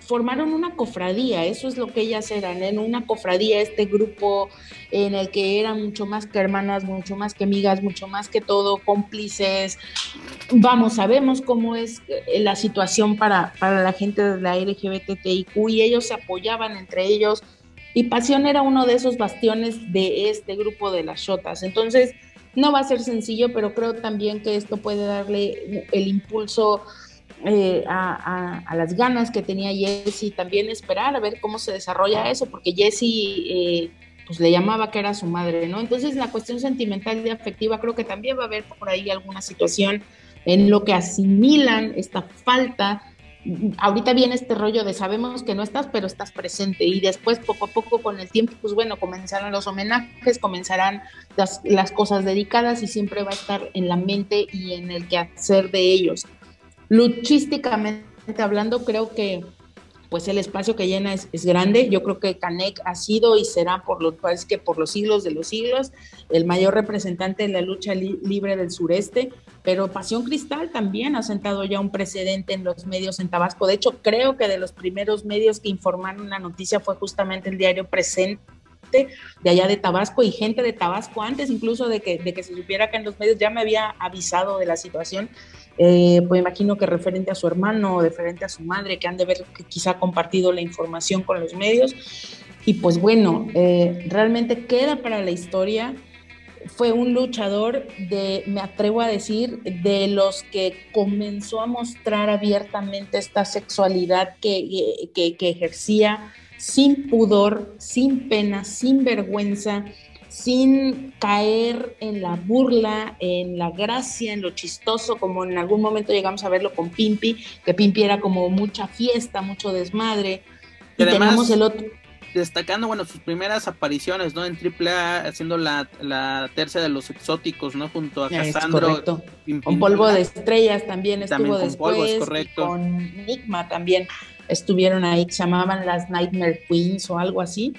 formaron una cofradía, eso es lo que ellas eran, en una cofradía, este grupo en el que eran mucho más que hermanas, mucho más que amigas, mucho más que todo, cómplices. Vamos, sabemos cómo es eh, la situación para, para la gente de la LGBTIQ y ellos se apoyaban entre ellos, y Pasión era uno de esos bastiones de este grupo de las Shotas. Entonces, no va a ser sencillo, pero creo también que esto puede darle el impulso eh, a, las ganas que tenía Jesse, también esperar a ver cómo se desarrolla eso, porque Jesse eh, pues le llamaba que era su madre, ¿no? Entonces la cuestión sentimental y afectiva creo que también va a haber por ahí alguna situación en lo que asimilan esta falta ahorita viene este rollo de sabemos que no estás, pero estás presente y después poco a poco con el tiempo, pues bueno, comenzarán los homenajes, comenzarán las, las cosas dedicadas y siempre va a estar en la mente y en el quehacer de ellos. Luchísticamente hablando, creo que pues el espacio que llena es, grande. Yo creo que Canek ha sido y será por lo cual que por los siglos de los siglos el mayor representante de la lucha libre del sureste, pero Pasión Cristal también ha sentado ya un precedente en los medios en Tabasco. De hecho, creo que de los primeros medios que informaron la noticia fue justamente el diario Presente de allá de Tabasco y gente de Tabasco antes incluso de que, de que se supiera que en los medios ya me había avisado de la situación eh, pues imagino que referente a su hermano o referente a su madre, que han de ver que quizá compartido la información con los medios. Y pues bueno, eh, realmente queda para la historia. Fue un luchador de, me atrevo a decir, de los que comenzó a mostrar abiertamente esta sexualidad que, que, que ejercía sin pudor, sin pena, sin vergüenza, sin caer en la burla, en la gracia, en lo chistoso, como en algún momento llegamos a verlo con Pimpi, que Pimpi era como mucha fiesta, mucho desmadre. Y, tenemos el otro. Destacando, bueno, sus primeras apariciones, ¿no? En AAA, haciendo la, la tercia de los exóticos, ¿no? Junto a Cassandro. con Polvo de Estrellas también estuvo después. correcto. con Nigma también estuvieron ahí, se llamaban las Nightmare Queens o algo así.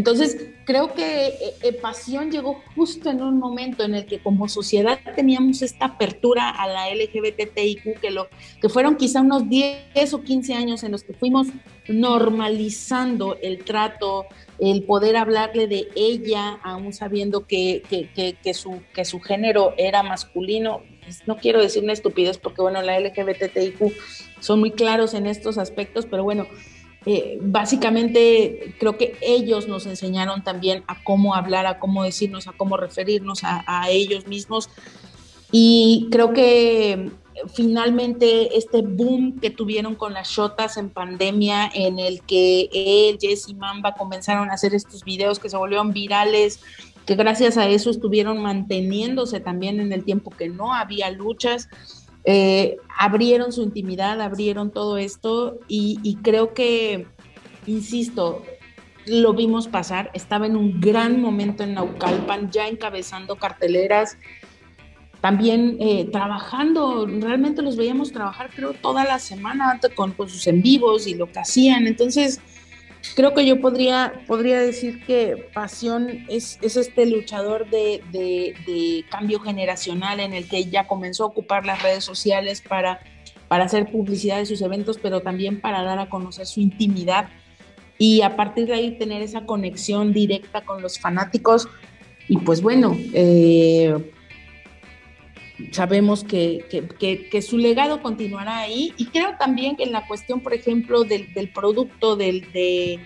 Entonces, creo que eh, eh, Pasión llegó justo en un momento en el que como sociedad teníamos esta apertura a la LGBTIQ, que, lo, que fueron quizá unos 10 o 15 años en los que fuimos normalizando el trato, el poder hablarle de ella, aún sabiendo que, que, su, que su género era masculino. Pues, no quiero decir una estupidez porque, bueno, la LGBTIQ son muy claros en estos aspectos, pero bueno, eh, básicamente creo que ellos nos enseñaron también a cómo hablar, a cómo decirnos, a cómo referirnos a, ellos mismos. Y creo que finalmente este boom que tuvieron con las shotas en pandemia, en el que él, Jesse y Mamba comenzaron a hacer estos videos que se volvieron virales, que gracias a eso estuvieron manteniéndose también en el tiempo que no había luchas. Eh, abrieron su intimidad, abrieron todo esto y, creo que, insisto, lo vimos pasar, estaba en un gran momento en Naucalpan, ya encabezando carteleras, también eh, trabajando, realmente los veíamos trabajar creo toda la semana con, con sus en vivos y lo que hacían, entonces creo que yo podría, podría decir que Pasión es, es este luchador de, de, cambio generacional en el que ya comenzó a ocupar las redes sociales para, para hacer publicidad de sus eventos, pero también para dar a conocer su intimidad y a partir de ahí tener esa conexión directa con los fanáticos. Y pues bueno, eh, sabemos que, que, su legado continuará ahí y creo también que en la cuestión, por ejemplo, del, del producto, del, de,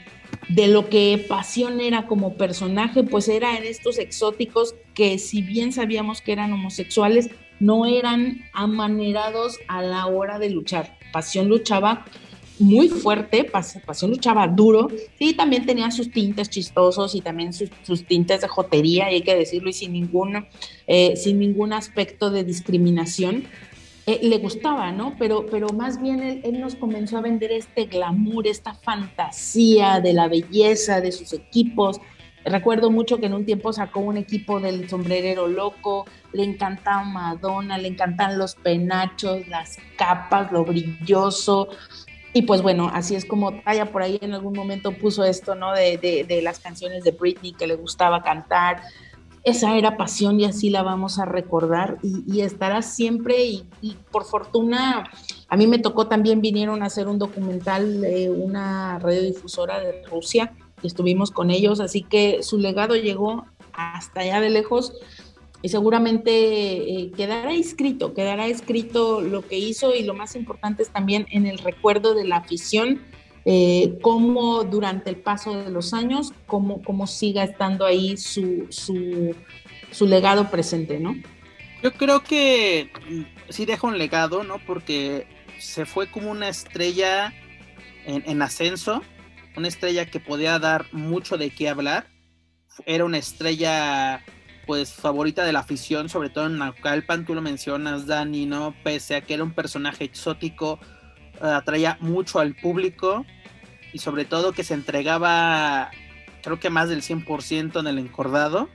de, lo que Pasión era como personaje, pues era en estos exóticos que si bien sabíamos que eran homosexuales, no eran amanerados a la hora de luchar. Pasión luchaba muy fuerte, Pasión luchaba duro, sí, también tenía sus tintes chistosos y también sus, tintes de jotería, hay que decirlo, y sin ningún, eh, sin ningún aspecto de discriminación. Eh, le gustaba, ¿no? Pero, pero más bien él, él, nos comenzó a vender este glamour, esta fantasía de la belleza de sus equipos. Recuerdo mucho que en un tiempo sacó un equipo del sombrerero loco, le encantaba Madonna, le encantan los penachos, las capas, lo brilloso, y pues bueno, así es como Taya por ahí en algún momento puso esto, ¿no? De, de, las canciones de Britney que le gustaba cantar. Esa era pasión y así la vamos a recordar y, estará siempre y, por fortuna a mí me tocó también vinieron a hacer un documental de una radiodifusora de Rusia y estuvimos con ellos, así que su legado llegó hasta allá de lejos y seguramente eh, quedará escrito, quedará escrito lo que hizo y lo más importante es también en el recuerdo de la afición, eh, cómo durante el paso de los años, cómo, cómo siga estando ahí su, su, su legado presente, ¿no? Yo creo que mm, sí deja un legado, ¿no? Porque se fue como una estrella en, en ascenso, una estrella que podía dar mucho de qué hablar. Era una estrella pues favorita de la afición, sobre todo en Naucalpan, tú lo mencionas, Dani, ¿no? Pese a que era un personaje exótico, eh, atraía mucho al público y sobre todo que se entregaba, creo que más del 100% en el encordado.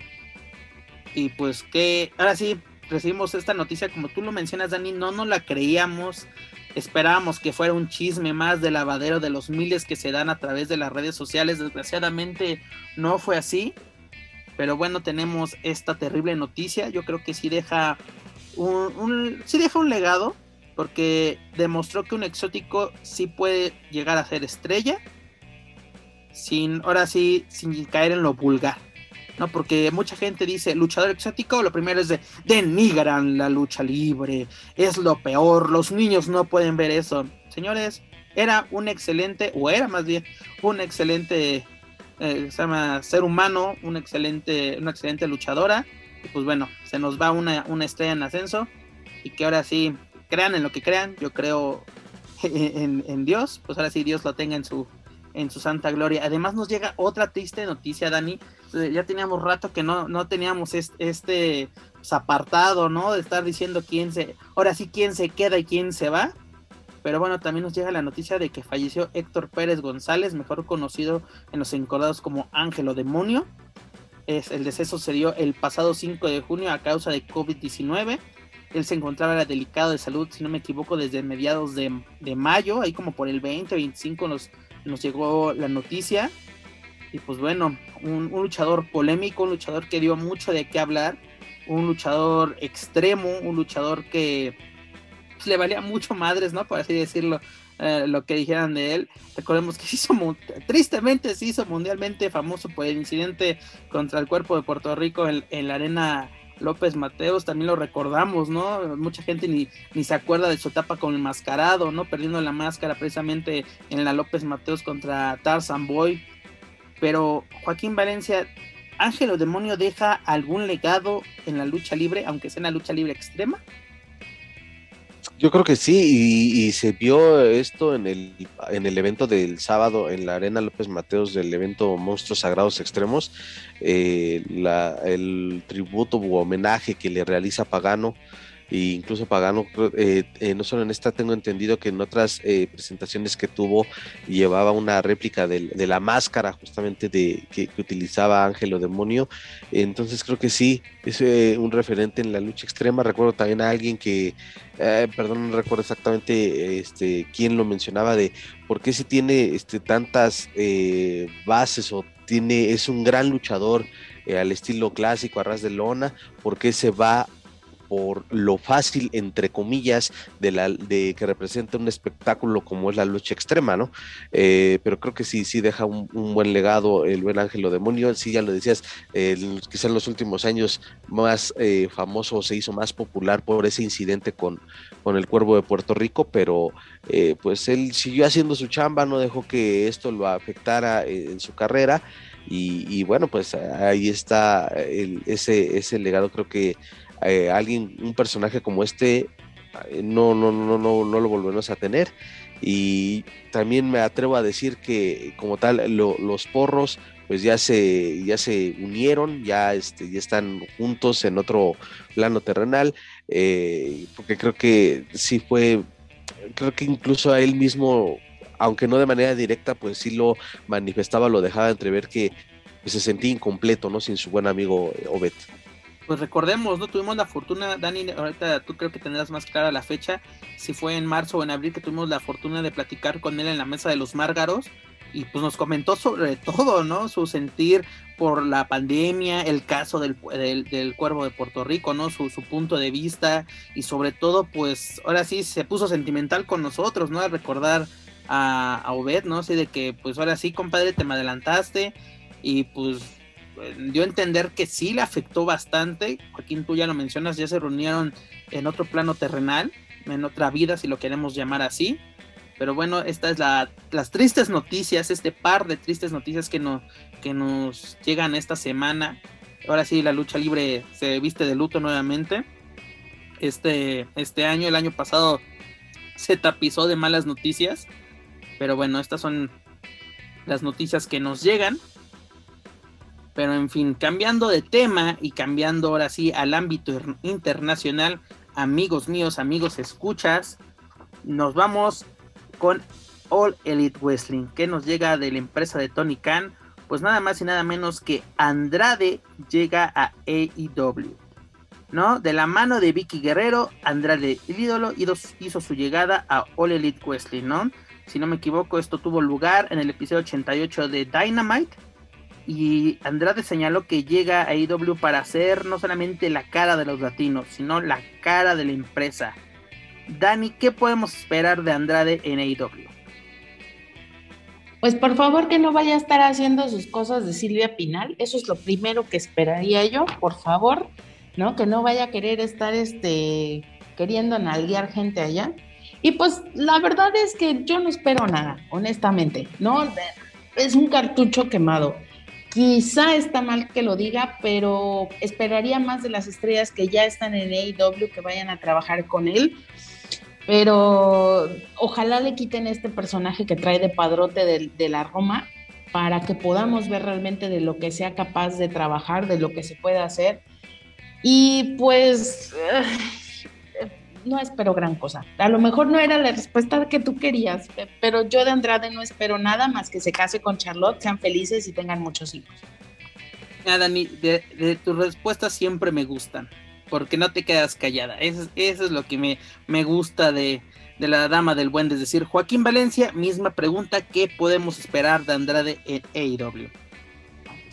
Y pues que, ahora sí, recibimos esta noticia, como tú lo mencionas, Dani, no nos la creíamos. Esperábamos que fuera un chisme más de lavadero de los miles que se dan a través de las redes sociales. Desgraciadamente no fue así. Pero bueno, tenemos esta terrible noticia. Yo creo que sí deja un, sí deja un legado. Porque demostró que un exótico sí puede llegar a ser estrella. Sin, ahora sí, sin caer en lo vulgar. ¿no? Porque mucha gente dice luchador exótico, lo primero es de denigran la lucha libre, es lo peor, los niños no pueden ver eso. Señores, era un excelente, o era más bien, un excelente eh, se llama Ser Humano, una excelente, una excelente luchadora. Y pues bueno, se nos va una, una estrella en ascenso. Y que ahora sí, crean en lo que crean, yo creo en, Dios, pues ahora sí Dios lo tenga en su, en su santa gloria. Además nos llega otra triste noticia, Dani. Eh, ya teníamos rato que no, no teníamos este, este apartado, ¿no? De estar diciendo quién se, ahora sí quién se queda y quién se va. Pero bueno, también nos llega la noticia de que falleció Héctor Pérez González, mejor conocido en los encordados como Ángelo Demonio. Es, el deceso se dio el pasado 5 de junio a causa de COVID-19. Él se encontraba delicado de salud, si no me equivoco, desde mediados de, mayo, ahí como por el 20, 25 nos, nos llegó la noticia. Y pues bueno, un luchador polémico, un luchador que dio mucho de qué hablar, un luchador extremo, un luchador que pues, le valía mucho madres, ¿no? Por así decirlo, eh, lo que dijeran de él. Recordemos que se hizo, tristemente se hizo mundialmente famoso por el incidente contra el cuerpo de Puerto Rico en, la arena López Mateos, también lo recordamos, ¿no? Mucha gente ni, ni se acuerda de su etapa con el mascarado, ¿no? Perdiendo la máscara precisamente en la López Mateos contra Tarzan Boy. Pero Joaquín Valencia, Ángelo Demonio deja algún legado en la lucha libre, aunque sea en la lucha libre extrema. Yo creo que sí, y, se vio esto en el, en el evento del sábado en la Arena López Mateos del evento Monstruos Sagrados Extremos, eh, el tributo u homenaje que le realiza Pagano e incluso Pagano, eh, eh, no solo en esta tengo entendido que en otras eh, presentaciones que tuvo llevaba una réplica de, la máscara justamente de que, utilizaba Ángelo Demonio, entonces creo que sí, es un referente en la lucha extrema, recuerdo también a alguien que, perdón, no recuerdo exactamente este, quién lo mencionaba de por qué si tiene este, tantas bases o tiene, es un gran luchador al estilo clásico, a ras de lona, por qué se va por lo fácil, entre comillas, de, la, de que representa un espectáculo como es la lucha extrema, ¿no? Eh, pero creo que sí, sí deja un, buen legado el buen Ángelo Demonio, sí, ya lo decías, quizás en los últimos años más eh, famoso, se hizo más popular por ese incidente con, con el Cuervo de Puerto Rico, pero eh, pues él siguió haciendo su chamba, no dejó que esto lo afectara en su carrera. Y, bueno, pues ahí está ese, ese legado, creo que eh, alguien, un personaje como este, eh, no, no, no, no, no lo volvemos a tener. Y también me atrevo a decir que como tal los porros pues ya se, ya se unieron, ya, este, ya están juntos en otro plano terrenal, eh, porque creo que sí fue, creo que incluso a él mismo, aunque no de manera directa, pues sí lo manifestaba, lo dejaba entrever que pues, se sentía incompleto, ¿no? Sin su buen amigo Obed pues recordemos, ¿no? Tuvimos la fortuna, Dani, ahorita tú creo que tendrás más clara la fecha, si fue en marzo o en abril que tuvimos la fortuna de platicar con él en la mesa de los Márgaros y pues nos comentó sobre todo, ¿no? Su sentir por la pandemia, el caso del, del, Cuervo de Puerto Rico, ¿no? Su, su, punto de vista y sobre todo, pues ahora sí se puso sentimental con nosotros, ¿no? A recordar a, a Obed, ¿no? Así de que, pues ahora sí, compadre, te me adelantaste y pues dio a entender que sí le afectó bastante. Joaquín, tú ya lo mencionas, ya se reunieron en otro plano terrenal, en otra vida, si lo queremos llamar así. Pero bueno, estas es la, las tristes noticias, este par de tristes noticias que, no, que nos llegan esta semana. Ahora sí, la lucha libre se viste de luto nuevamente. Este, este año, el año pasado, se tapizó de malas noticias. Pero bueno, estas son las noticias que nos llegan. Pero en fin, cambiando de tema y cambiando ahora sí al ámbito internacional, amigos míos, amigos escuchas, nos vamos con All Elite Wrestling, que nos llega de la empresa de Tony Khan, pues nada más y nada menos que Andrade llega a AEW. ¿No? De la mano de Vicky Guerrero, Andrade, el ídolo, hizo su llegada a All Elite Wrestling, ¿no? Si no me equivoco, esto tuvo lugar en el episodio 88 de Dynamite y Andrade señaló que llega a IW para ser no solamente la cara de los latinos, sino la cara de la empresa. Dani, ¿qué podemos esperar de Andrade en AEW? Pues por favor que no vaya a estar haciendo sus cosas de Silvia Pinal, eso es lo primero que esperaría yo, por favor, ¿no? Que no vaya a querer estar este queriendo nalguear gente allá. Y pues la verdad es que yo no espero nada, honestamente, ¿no? Es un cartucho quemado. Quizá está mal que lo diga, pero esperaría más de las estrellas que ya están en AEW que vayan a trabajar con él. Pero ojalá le quiten este personaje que trae de padrote de, la Roma para que podamos ver realmente de lo que sea capaz de trabajar, de lo que se puede hacer. Y pues no espero gran cosa. A lo mejor no era la respuesta que tú querías, pero yo de Andrade no espero nada más que se case con Charlotte, sean felices y tengan muchos hijos. Nada, Dani, de, tus respuestas siempre me gustan, porque no te quedas callada. Eso, es lo que me, me gusta de, de la dama del buen, es decir, Joaquín Valencia, misma pregunta, ¿qué podemos esperar de Andrade en AEW?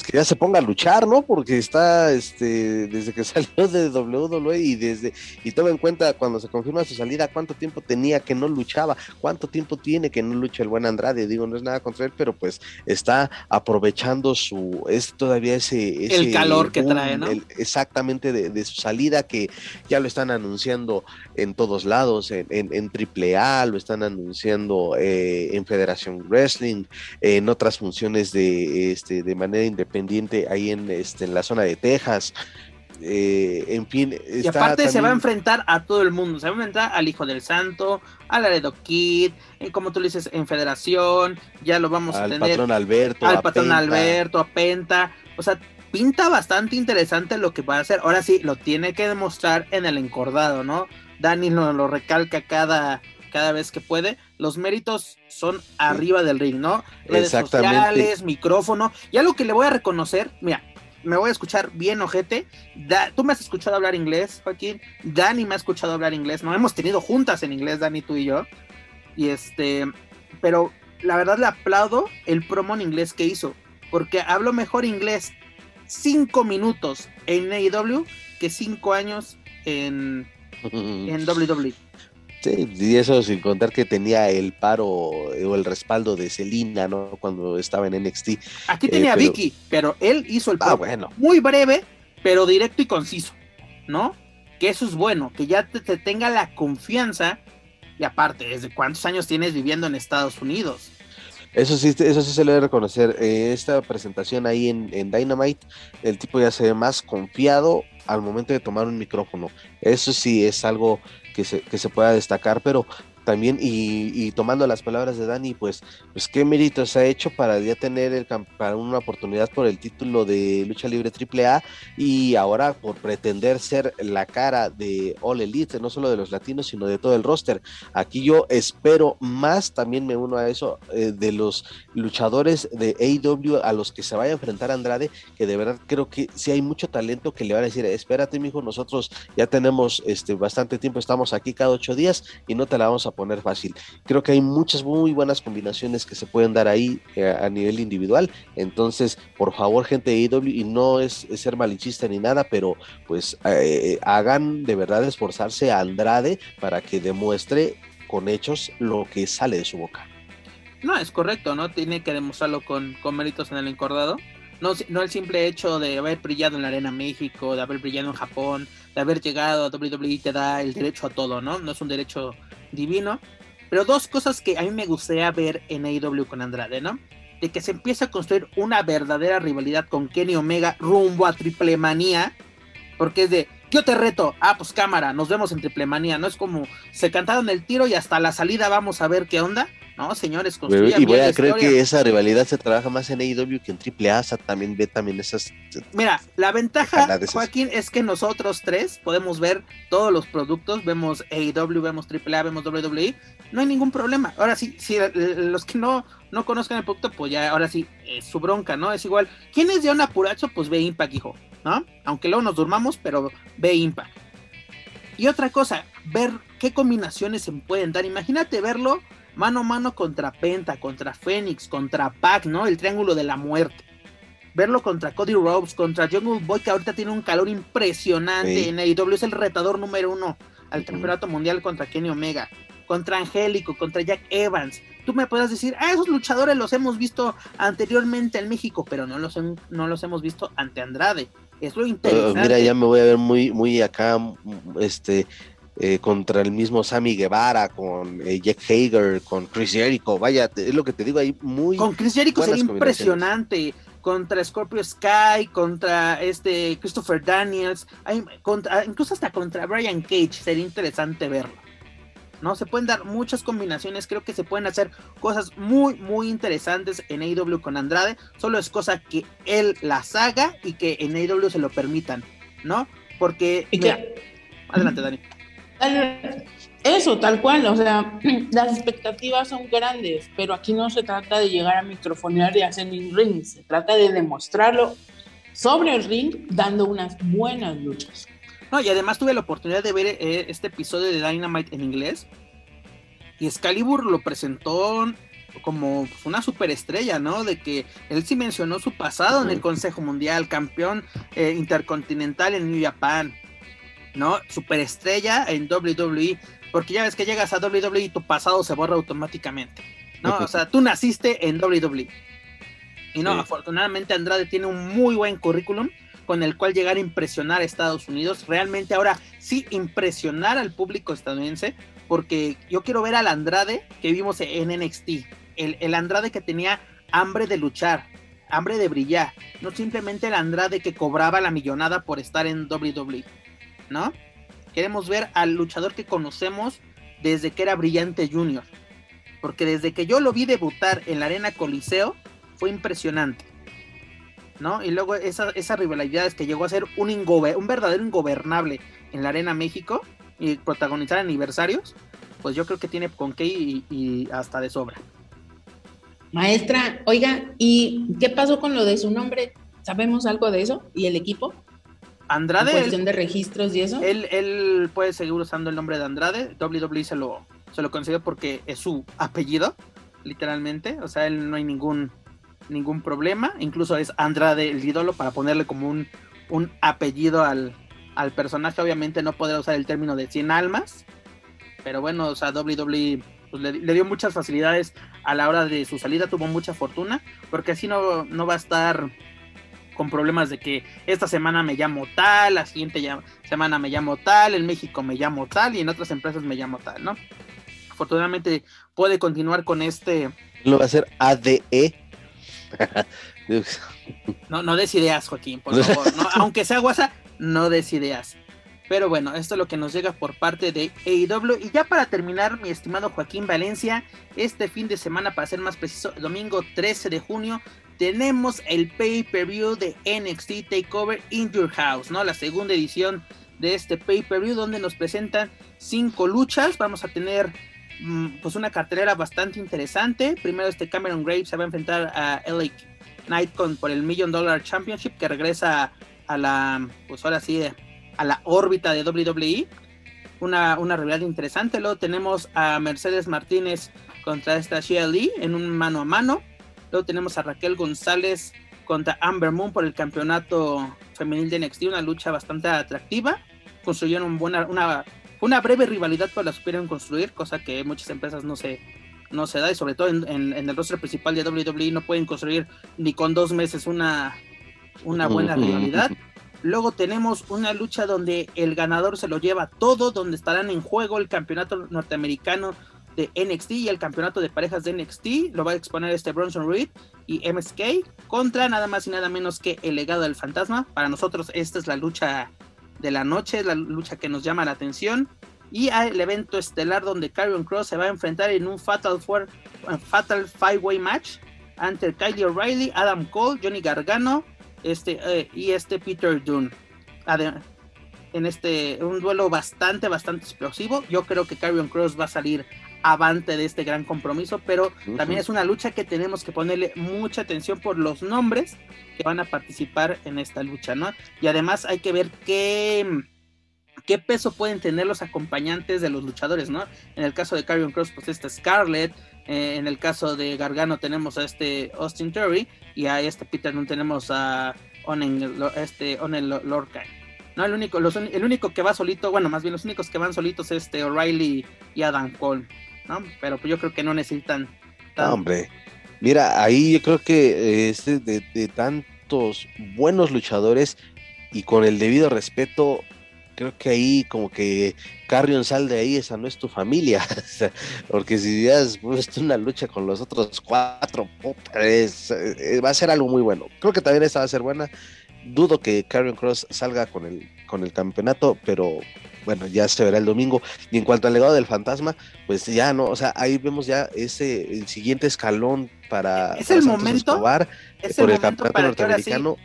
Que ya se ponga a luchar, ¿no? Porque está, este, desde que salió de WWE y desde, y toma en cuenta cuando se confirma su salida, cuánto tiempo tenía que no luchaba, cuánto tiempo tiene que no lucha el buen Andrade, digo, no es nada contra él, pero pues está aprovechando su, es todavía ese... el calor que trae, ¿no? exactamente de, su salida, que ya lo están anunciando en todos lados, en, en, en AAA, lo están anunciando eh, en Federación Wrestling, en otras funciones de, este, de manera independiente ahí en, este, en la zona de Texas. eh, en fin. Y aparte se va a enfrentar a todo el mundo, se va a enfrentar al Hijo del Santo, al Laredo Kid, en, como tú dices, en Federación, ya lo vamos a tener. Al patrón Alberto. Al patrón Alberto, a Penta, o sea, pinta bastante interesante lo que va a hacer. Ahora sí, lo tiene que demostrar en el encordado, ¿no? Dani lo, lo recalca cada, cada vez que puede. Los méritos son arriba del ring, ¿no? Redes sociales, micrófono. Y algo que le voy a reconocer, mira, me voy a escuchar bien ojete. tú me has escuchado hablar inglés, Joaquín. Dani me ha escuchado hablar inglés. No hemos tenido juntas en inglés, Dani, tú y yo. Y este, pero la verdad le aplaudo el promo en inglés que hizo. Porque hablo mejor inglés cinco minutos en AEW que cinco años en, en WWE. Sí, y eso sin contar que tenía el paro o el respaldo de Selina, ¿no? Cuando estaba en NXT. Aquí tenía eh, Vicky, pero él hizo el ah, paro. bueno. Muy breve, pero directo y conciso, ¿no? Que eso es bueno, que ya te, tenga la confianza. Y aparte, ¿desde cuántos años tienes viviendo en Estados Unidos? Eso sí, eso sí se le debe reconocer. Eh, esta presentación ahí en, en, Dynamite, el tipo ya se ve más confiado al momento de tomar un micrófono. Eso sí es algo que se, que se pueda destacar, pero también, y, tomando las palabras de Dani, pues, pues qué mérito se ha hecho para ya tener el, para una oportunidad por el título de lucha libre AAA y ahora por pretender ser la cara de All Elite, no solo de los latinos, sino de todo el roster. Aquí yo espero más, también me uno a eso, eh, de los luchadores de AEW a los que se vaya a enfrentar Andrade, que de verdad creo que sí hay mucho talento que le van a decir, espérate, mijo, nosotros ya tenemos este bastante tiempo, estamos aquí cada ocho días y no te la vamos a poner fácil. Creo que hay muchas muy buenas combinaciones que se pueden dar ahí eh, a nivel individual. Entonces, por favor, gente de IW, y no es, ser malinchista ni nada, pero pues eh, hagan de verdad esforzarse a Andrade para que demuestre con hechos lo que sale de su boca. No, es correcto, ¿no? Tiene que demostrarlo con, con méritos en el encordado. No, no el simple hecho de haber brillado en la Arena México, de haber brillado en Japón, de haber llegado a WWE te da el derecho a todo, ¿no? No es un derecho divino. Pero dos cosas que a mí me gustaría ver en AEW con Andrade, ¿no? De que se empieza a construir una verdadera rivalidad con Kenny Omega rumbo a Triple Manía. Porque es de, yo te reto, ah, pues cámara, nos vemos en Triple Manía. No es como se cantaron el tiro y hasta la salida vamos a ver qué onda. No, señores, Y voy a creer que esa rivalidad se trabaja más en AEW que en AAA, o también ve también esas... Mira, la ventaja, Joaquín, es que nosotros tres podemos ver todos los productos, vemos AEW, vemos AAA, vemos WWE, no hay ningún problema. Ahora sí, si los que no, no conozcan el producto, pues ya, ahora sí, es su bronca, ¿no? Es igual, ¿quién es de un apuracho? Pues ve Impact, hijo, ¿no? Aunque luego nos durmamos, pero ve Impact. Y otra cosa, ver qué combinaciones se pueden dar. Imagínate verlo mano a mano contra Penta, contra Fénix, contra Pac, ¿no? El triángulo de la muerte. Verlo contra Cody Rhodes, contra Jungle Boy, que ahorita tiene un calor impresionante en AEW, es el retador número uno al campeonato mundial contra Kenny Omega, contra Angélico, contra Jack Evans. Tú me puedes decir, ah, esos luchadores los hemos visto anteriormente en México, pero no los, no los hemos visto ante Andrade. Es lo uh, interesante. mira, ya me voy a ver muy, muy acá, este, eh, contra el mismo Sammy Guevara, con eh, Jack Hager, con Chris Jericho, vaya, es lo que te digo ahí, muy... Con Chris Jericho sería impresionante, contra Scorpio Sky, contra este Christopher Daniels, hay, contra, incluso hasta contra Brian Cage, sería interesante verlo. ¿no? Se pueden dar muchas combinaciones, creo que se pueden hacer cosas muy, muy interesantes en AEW con Andrade, solo es cosa que él las haga y que en AEW se lo permitan, ¿no? Porque... adelante, Dani. Eso, tal cual, o sea, las expectativas son grandes, pero aquí no se trata de llegar a microfonear y hacer un ring, se trata de demostrarlo sobre el ring dando unas buenas luchas. No, y además tuve la oportunidad de ver eh, este episodio de Dynamite en inglés y Excalibur lo presentó como una superestrella, ¿no? De que él sí mencionó su pasado en el Consejo Mundial, campeón eh, intercontinental en New Japan, ¿no? Superestrella en WWE, porque ya ves que llegas a WWE y tu pasado se borra automáticamente, ¿no? O sea, tú naciste en WWE. Y no, afortunadamente Andrade tiene un muy buen currículum con el cual llegar a impresionar a Estados Unidos, realmente ahora sí impresionar al público estadounidense, porque yo quiero ver al Andrade que vimos en NXT, el, el Andrade que tenía hambre de luchar, hambre de brillar, no simplemente el Andrade que cobraba la millonada por estar en WWE, ¿no? Queremos ver al luchador que conocemos desde que era Brillante Junior, porque desde que yo lo vi debutar en la Arena Coliseo fue impresionante. ¿No? Y luego esa, esas rivalidades que llegó a ser un, un verdadero ingobernable en la Arena México y protagonizar aniversarios, pues yo creo que tiene con qué y, hasta de sobra. Maestra, oiga, ¿y qué pasó con lo de su nombre? ¿Sabemos algo de eso? ¿Y el equipo? Andrade. ¿En cuestión de registros y eso? Él, él puede seguir usando el nombre de Andrade. WWE se lo, se lo concedió porque es su apellido, literalmente. O sea, él no hay ningún, ningún problema. Incluso es Andrade el ídolo para ponerle como un, un apellido al, al personaje. Obviamente no podrá usar el término de 100 almas. Pero bueno, o sea, WWE pues, le, dio muchas facilidades a la hora de su salida. Tuvo mucha fortuna. Porque así no, no va a estar con problemas de que esta semana me llamo tal, la siguiente semana me llamo tal, en México me llamo tal y en otras empresas me llamo tal, ¿no? Afortunadamente puede continuar con este. Lo va a hacer ADE. no, no des ideas, Joaquín, por favor. aunque sea guasa, no des ideas. Pero bueno, esto es lo que nos llega por parte de AEW. Y ya para terminar, mi estimado Joaquín Valencia, este fin de semana, para ser más preciso, domingo 13 de junio, tenemos el pay-per-view de NXT Takeover in Your House, ¿no? La segunda edición de este pay-per-view donde nos presentan cinco luchas. Vamos a tener mm, pues una cartelera bastante interesante. Primero este Cameron Graves se va a enfrentar a LA Knight con, por el Million Dollar Championship que regresa a la, pues ahora sí, a la órbita de WWE. Una, una rivalidad interesante. Luego tenemos a Mercedes Martínez contra esta Shia Lee en un mano a mano. Luego tenemos a Raquel González contra Amber Moon por el campeonato femenil de NXT, una lucha bastante atractiva. Construyeron buena, una, una breve rivalidad, pero la supieron construir, cosa que muchas empresas no se, no se da, y sobre todo en, el rostro principal de WWE no pueden construir ni con dos meses una, una buena rivalidad. Luego tenemos una lucha donde el ganador se lo lleva todo, donde estarán en juego el campeonato norteamericano de NXT y el campeonato de parejas de NXT. Lo va a exponer este Bronson Reed y MSK contra nada más y nada menos que el legado del fantasma. Para nosotros esta es la lucha de la noche, la lucha que nos llama la atención. Y el evento estelar donde Carrion Cross se va a enfrentar en un Fatal, Four, Fatal Five Way Match ante Kylie O'Reilly, Adam Cole, Johnny Gargano este, eh, y este Peter Dunne en este un duelo bastante bastante explosivo. Yo creo que Carrion Cross va a salir avante de este gran compromiso, pero también es una lucha que tenemos que ponerle mucha atención por los nombres que van a participar en esta lucha, ¿no? Y además hay que ver qué qué peso pueden tener los acompañantes de los luchadores, ¿no? En el caso de Carrion Cross, pues está Scarlett, eh, en el caso de Gargano tenemos a este Austin Terry y a este Peter no tenemos a Onen, este Onen Lorca. No, el único, el único que va solito, bueno, más bien los únicos que van solitos es este O'Reilly y Adam Cole, ¿no? Pero pues yo creo que no necesitan. hombre, mira, ahí yo creo que este de, de tantos buenos luchadores y con el debido respeto, creo que ahí como que Carrion sal de ahí, esa no es tu familia, porque si has puesto una lucha con los otros cuatro, eh, va a ser algo muy bueno. Creo que también esta va a ser buena dudo que Carrion Cross salga con el, con el campeonato, pero bueno, ya se verá el domingo. Y en cuanto al legado del fantasma, pues ya no, o sea, ahí vemos ya ese el siguiente escalón para, es el momento Escobar por el campeonato norteamericano.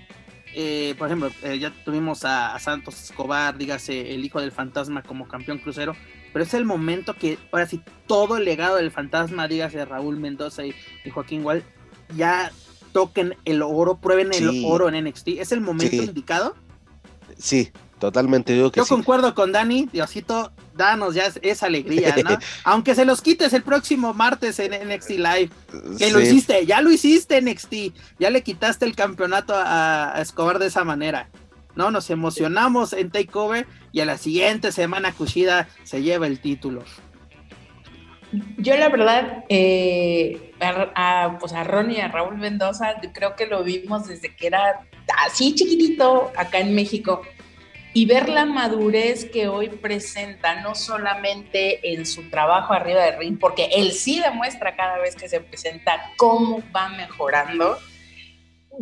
Eh, por ejemplo, eh, ya tuvimos a, Santos Escobar, dígase el hijo del fantasma como campeón crucero, pero es el momento que ahora sí todo el legado del fantasma, dígase Raúl Mendoza y, y Joaquín Gual, ya toquen el oro, prueben el oro en NXT. ¿Es el momento indicado? Sí, totalmente. Digo que Yo concuerdo con Dani, Diosito, danos ya esa alegría, ¿no? Aunque se los quites el próximo martes en NXT Live. Que lo hiciste, ya lo hiciste NXT. Ya le quitaste el campeonato a, Escobar de esa manera. ¿no? Nos emocionamos en Takeover y a la siguiente semana Kushida se lleva el título. Yo la verdad, eh, a, pues a Ron y a Raúl Mendoza, creo que lo vimos desde que era así chiquitito acá en México. Y ver la madurez que hoy presenta, no solamente en su trabajo arriba del ring, porque él sí demuestra cada vez que se presenta cómo va mejorando.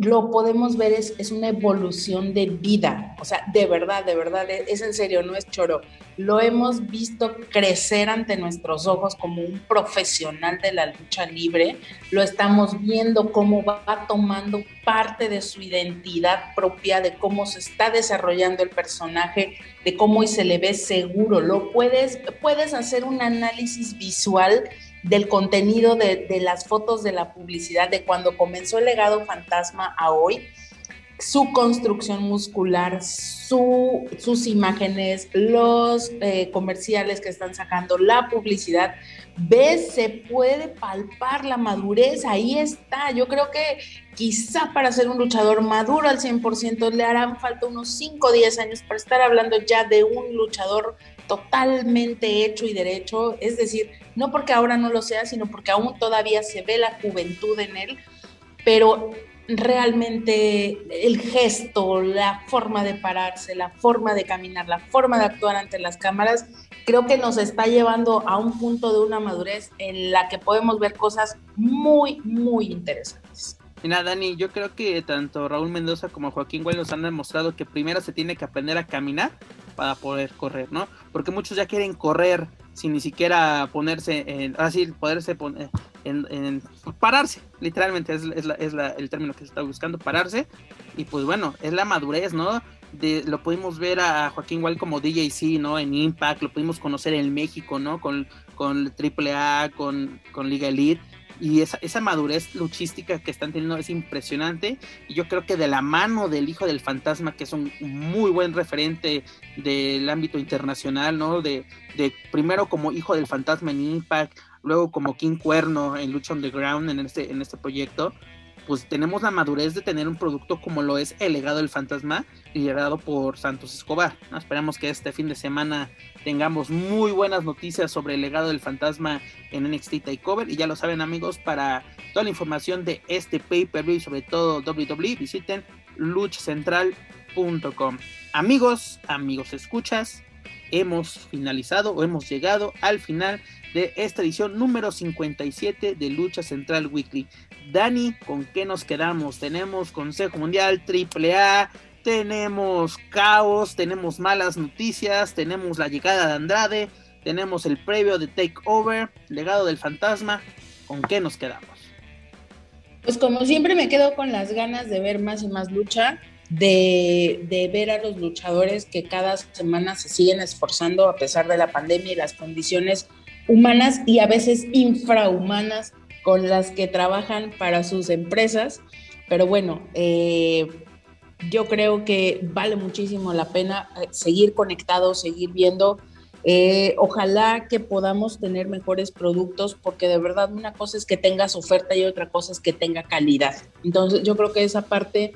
Lo podemos ver, es, es, una evolución de vida. O sea, de verdad, de verdad, es, en serio, no es choro. Lo hemos visto crecer ante nuestros ojos como un profesional de la lucha libre. Lo estamos viendo cómo va tomando parte de su identidad propia, de cómo se está desarrollando el personaje, de cómo hoy se le ve seguro. Lo puedes, puedes hacer un análisis visual del contenido de, las fotos de la publicidad, de cuando comenzó el legado fantasma a hoy, su construcción muscular, su, sus imágenes, los eh, comerciales que están sacando, la publicidad, ves, se puede palpar la madurez, ahí está. Yo creo que quizá para ser un luchador maduro al 100% le harán falta unos 5 o 10 años para estar hablando ya de un luchador totalmente hecho y derecho, es decir, no porque ahora no lo sea, sino porque aún todavía se ve la juventud en él, pero realmente el gesto, la forma de pararse, la forma de caminar, la forma de actuar ante las cámaras, creo que nos está llevando a un punto de una madurez en la que podemos ver cosas muy, muy interesantes. Mira, Dani, yo creo que tanto Raúl Mendoza como Joaquín Güell nos han demostrado que primero se tiene que aprender a caminar para poder correr, ¿no? Porque muchos ya quieren correr sin ni siquiera ponerse en, así, poderse poner en, pararse, literalmente es, es, el término que se está buscando, pararse, y pues bueno, es la madurez, ¿no? De, lo pudimos ver a Joaquín Wall como DJC, ¿no? En Impact, lo pudimos conocer en México, ¿no? Con, con AAA, con, con Liga Elite, y esa, esa, madurez luchística que están teniendo es impresionante. Y yo creo que de la mano del Hijo del Fantasma, que es un muy buen referente del ámbito internacional, ¿no? De, de primero como Hijo del Fantasma en Impact, luego como King Cuerno en Lucha Underground en este, en este proyecto, pues tenemos la madurez de tener un producto como lo es El legado del fantasma, liderado por Santos Escobar. Esperamos que este fin de semana tengamos muy buenas noticias sobre el legado del fantasma en NXT Takeover. Y ya lo saben amigos, para toda la información de este pay-per-view y sobre todo WWE, visiten luchacentral.com. Amigos, amigos escuchas, hemos finalizado o hemos llegado al final de esta edición número 57 de Lucha Central Weekly. Dani, ¿con qué nos quedamos? Tenemos Consejo Mundial, AAA, tenemos caos, tenemos malas noticias, tenemos la llegada de Andrade, tenemos el previo de Takeover, legado del fantasma. ¿Con qué nos quedamos? Pues como siempre me quedo con las ganas de ver más y más lucha, de, de, ver a los luchadores que cada semana se siguen esforzando a pesar de la pandemia y las condiciones humanas y a veces infrahumanas con las que trabajan para sus empresas. Pero bueno, eh, yo creo que vale muchísimo la pena eh, seguir conectados, seguir viendo. Eh, ojalá que podamos tener mejores productos, porque de verdad una cosa es que tengas oferta y otra cosa es que tenga calidad. Entonces yo creo que esa parte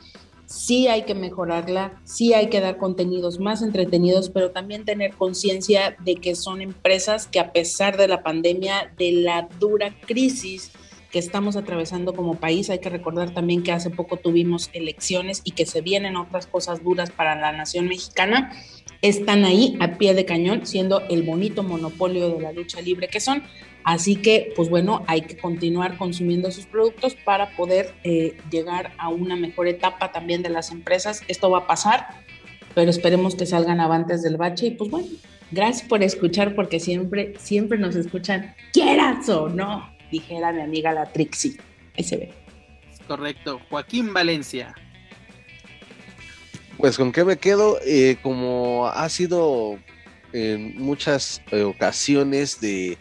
sí hay que mejorarla, sí hay que dar contenidos más entretenidos, pero también tener conciencia de que son empresas que a pesar de la pandemia, de la dura crisis que estamos atravesando como país, hay que recordar también que hace poco tuvimos elecciones y que se vienen otras cosas duras para la nación mexicana, están ahí a pie de cañón, siendo el bonito monopolio de la lucha libre que son. Así que, pues bueno, hay que continuar consumiendo sus productos para poder eh, llegar a una mejor etapa también de las empresas. Esto va a pasar, pero esperemos que salgan avantes del bache. Y pues bueno, gracias por escuchar, porque siempre, siempre nos escuchan, quieras o no, dijera mi amiga la Trixie. Ahí se ve. Correcto. Joaquín Valencia. Pues con qué me quedo, eh, como ha sido en muchas eh, ocasiones de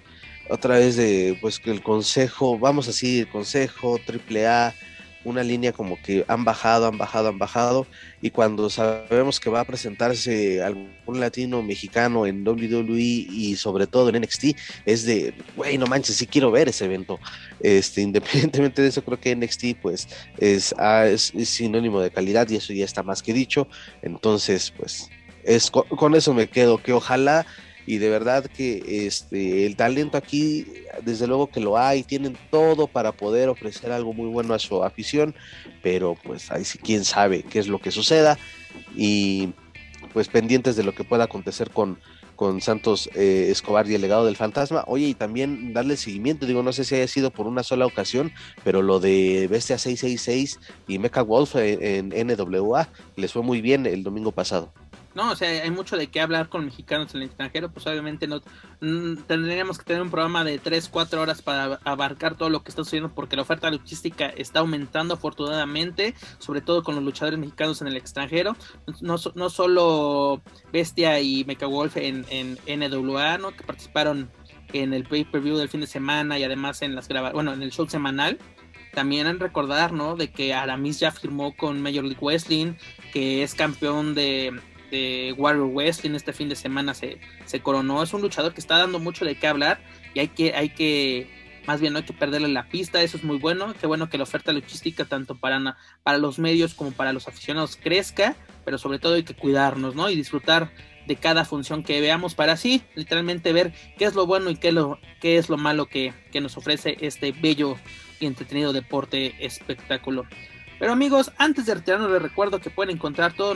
otra vez de pues que el consejo, vamos así, el consejo, triple A, una línea como que han bajado, han bajado, han bajado, y cuando sabemos que va a presentarse algún latino mexicano en WWE y sobre todo en NXT, es de, güey, no manches, sí quiero ver ese evento. Este, independientemente de eso, creo que NXT pues es, ah, es, sinónimo de calidad y eso ya está más que dicho. Entonces, pues es con eso me quedo, que ojalá y de verdad que este el talento aquí desde luego que lo hay tienen todo para poder ofrecer algo muy bueno a su afición pero pues ahí sí quién sabe qué es lo que suceda y pues pendientes de lo que pueda acontecer con con Santos eh, Escobar y el legado del fantasma. Oye, y también darle seguimiento, digo, no sé si haya sido por una sola ocasión, pero lo de Bestia 666 y Mecha Wolf en, en NWA les fue muy bien el domingo pasado. No, o sea, hay mucho de qué hablar con mexicanos en el extranjero, pues obviamente no mm, tendríamos que tener un programa de 3, 4 horas para abarcar todo lo que está sucediendo porque la oferta luchística está aumentando afortunadamente, sobre todo con los luchadores mexicanos en el extranjero, no, no solo Bestia y Mecha Wolf en, en, NWA, ¿no? que participaron en el pay-per-view del fin de semana y además en las bueno, en el show semanal, también en recordar, ¿no? De que Aramis ya firmó con Major League Wrestling, que es campeón de de Warrior West en este fin de semana se, se, coronó. Es un luchador que está dando mucho de qué hablar y hay que, hay que, más bien no hay que perderle la pista, eso es muy bueno. Qué bueno que la oferta luchística tanto para, para los medios como para los aficionados crezca, pero sobre todo hay que cuidarnos, ¿no? Y disfrutar de cada función que veamos para así, literalmente ver qué es lo bueno y qué lo, qué es lo malo que, que nos ofrece este bello y entretenido deporte espectáculo. Pero amigos, antes de retirarnos les recuerdo que pueden encontrar todo,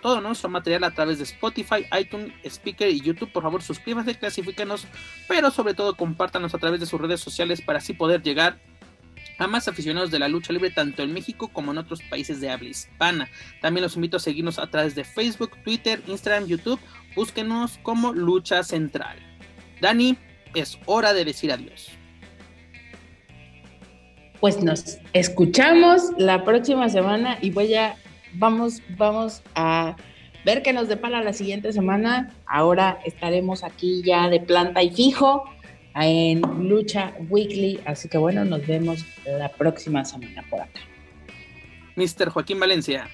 todo nuestro material a través de Spotify, iTunes, Speaker y YouTube. Por favor, suscríbanse, clasifíquenos, pero sobre todo compártanos a través de sus redes sociales para así poder llegar a más aficionados de la lucha libre tanto en México como en otros países de habla hispana. También los invito a seguirnos a través de Facebook, Twitter, Instagram, YouTube. Búsquenos como Lucha Central. Dani, es hora de decir adiós pues nos escuchamos la próxima semana y voy a, vamos, vamos a ver qué nos depara la siguiente semana. Ahora estaremos aquí ya de planta y fijo en Lucha Weekly, así que bueno, nos vemos la próxima semana por acá. Mr. Joaquín Valencia.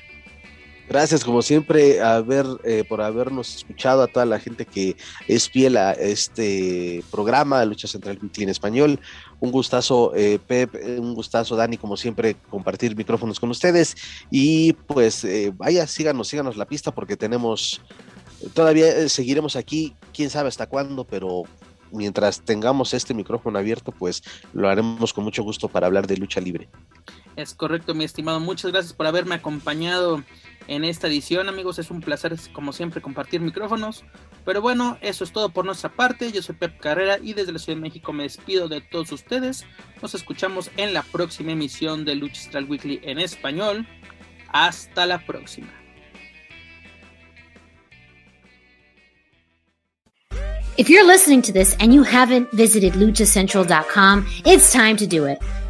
Gracias, como siempre, a eh, por habernos escuchado, a toda la gente que es fiel a este programa, Lucha Central en español. Un gustazo, eh, Pep, un gustazo, Dani, como siempre, compartir micrófonos con ustedes. Y pues, eh, vaya, síganos, síganos la pista porque tenemos, todavía seguiremos aquí, quién sabe hasta cuándo, pero mientras tengamos este micrófono abierto, pues lo haremos con mucho gusto para hablar de lucha libre. Es correcto, mi estimado. Muchas gracias por haberme acompañado en esta edición, amigos. Es un placer, como siempre, compartir micrófonos. Pero bueno, eso es todo por nuestra parte. Yo soy Pep Carrera y desde la Ciudad de México me despido de todos ustedes. Nos escuchamos en la próxima emisión de Lucha Central Weekly en español. Hasta la próxima. If you're listening to this and you haven't visited luchacentral.com, it's time to do it.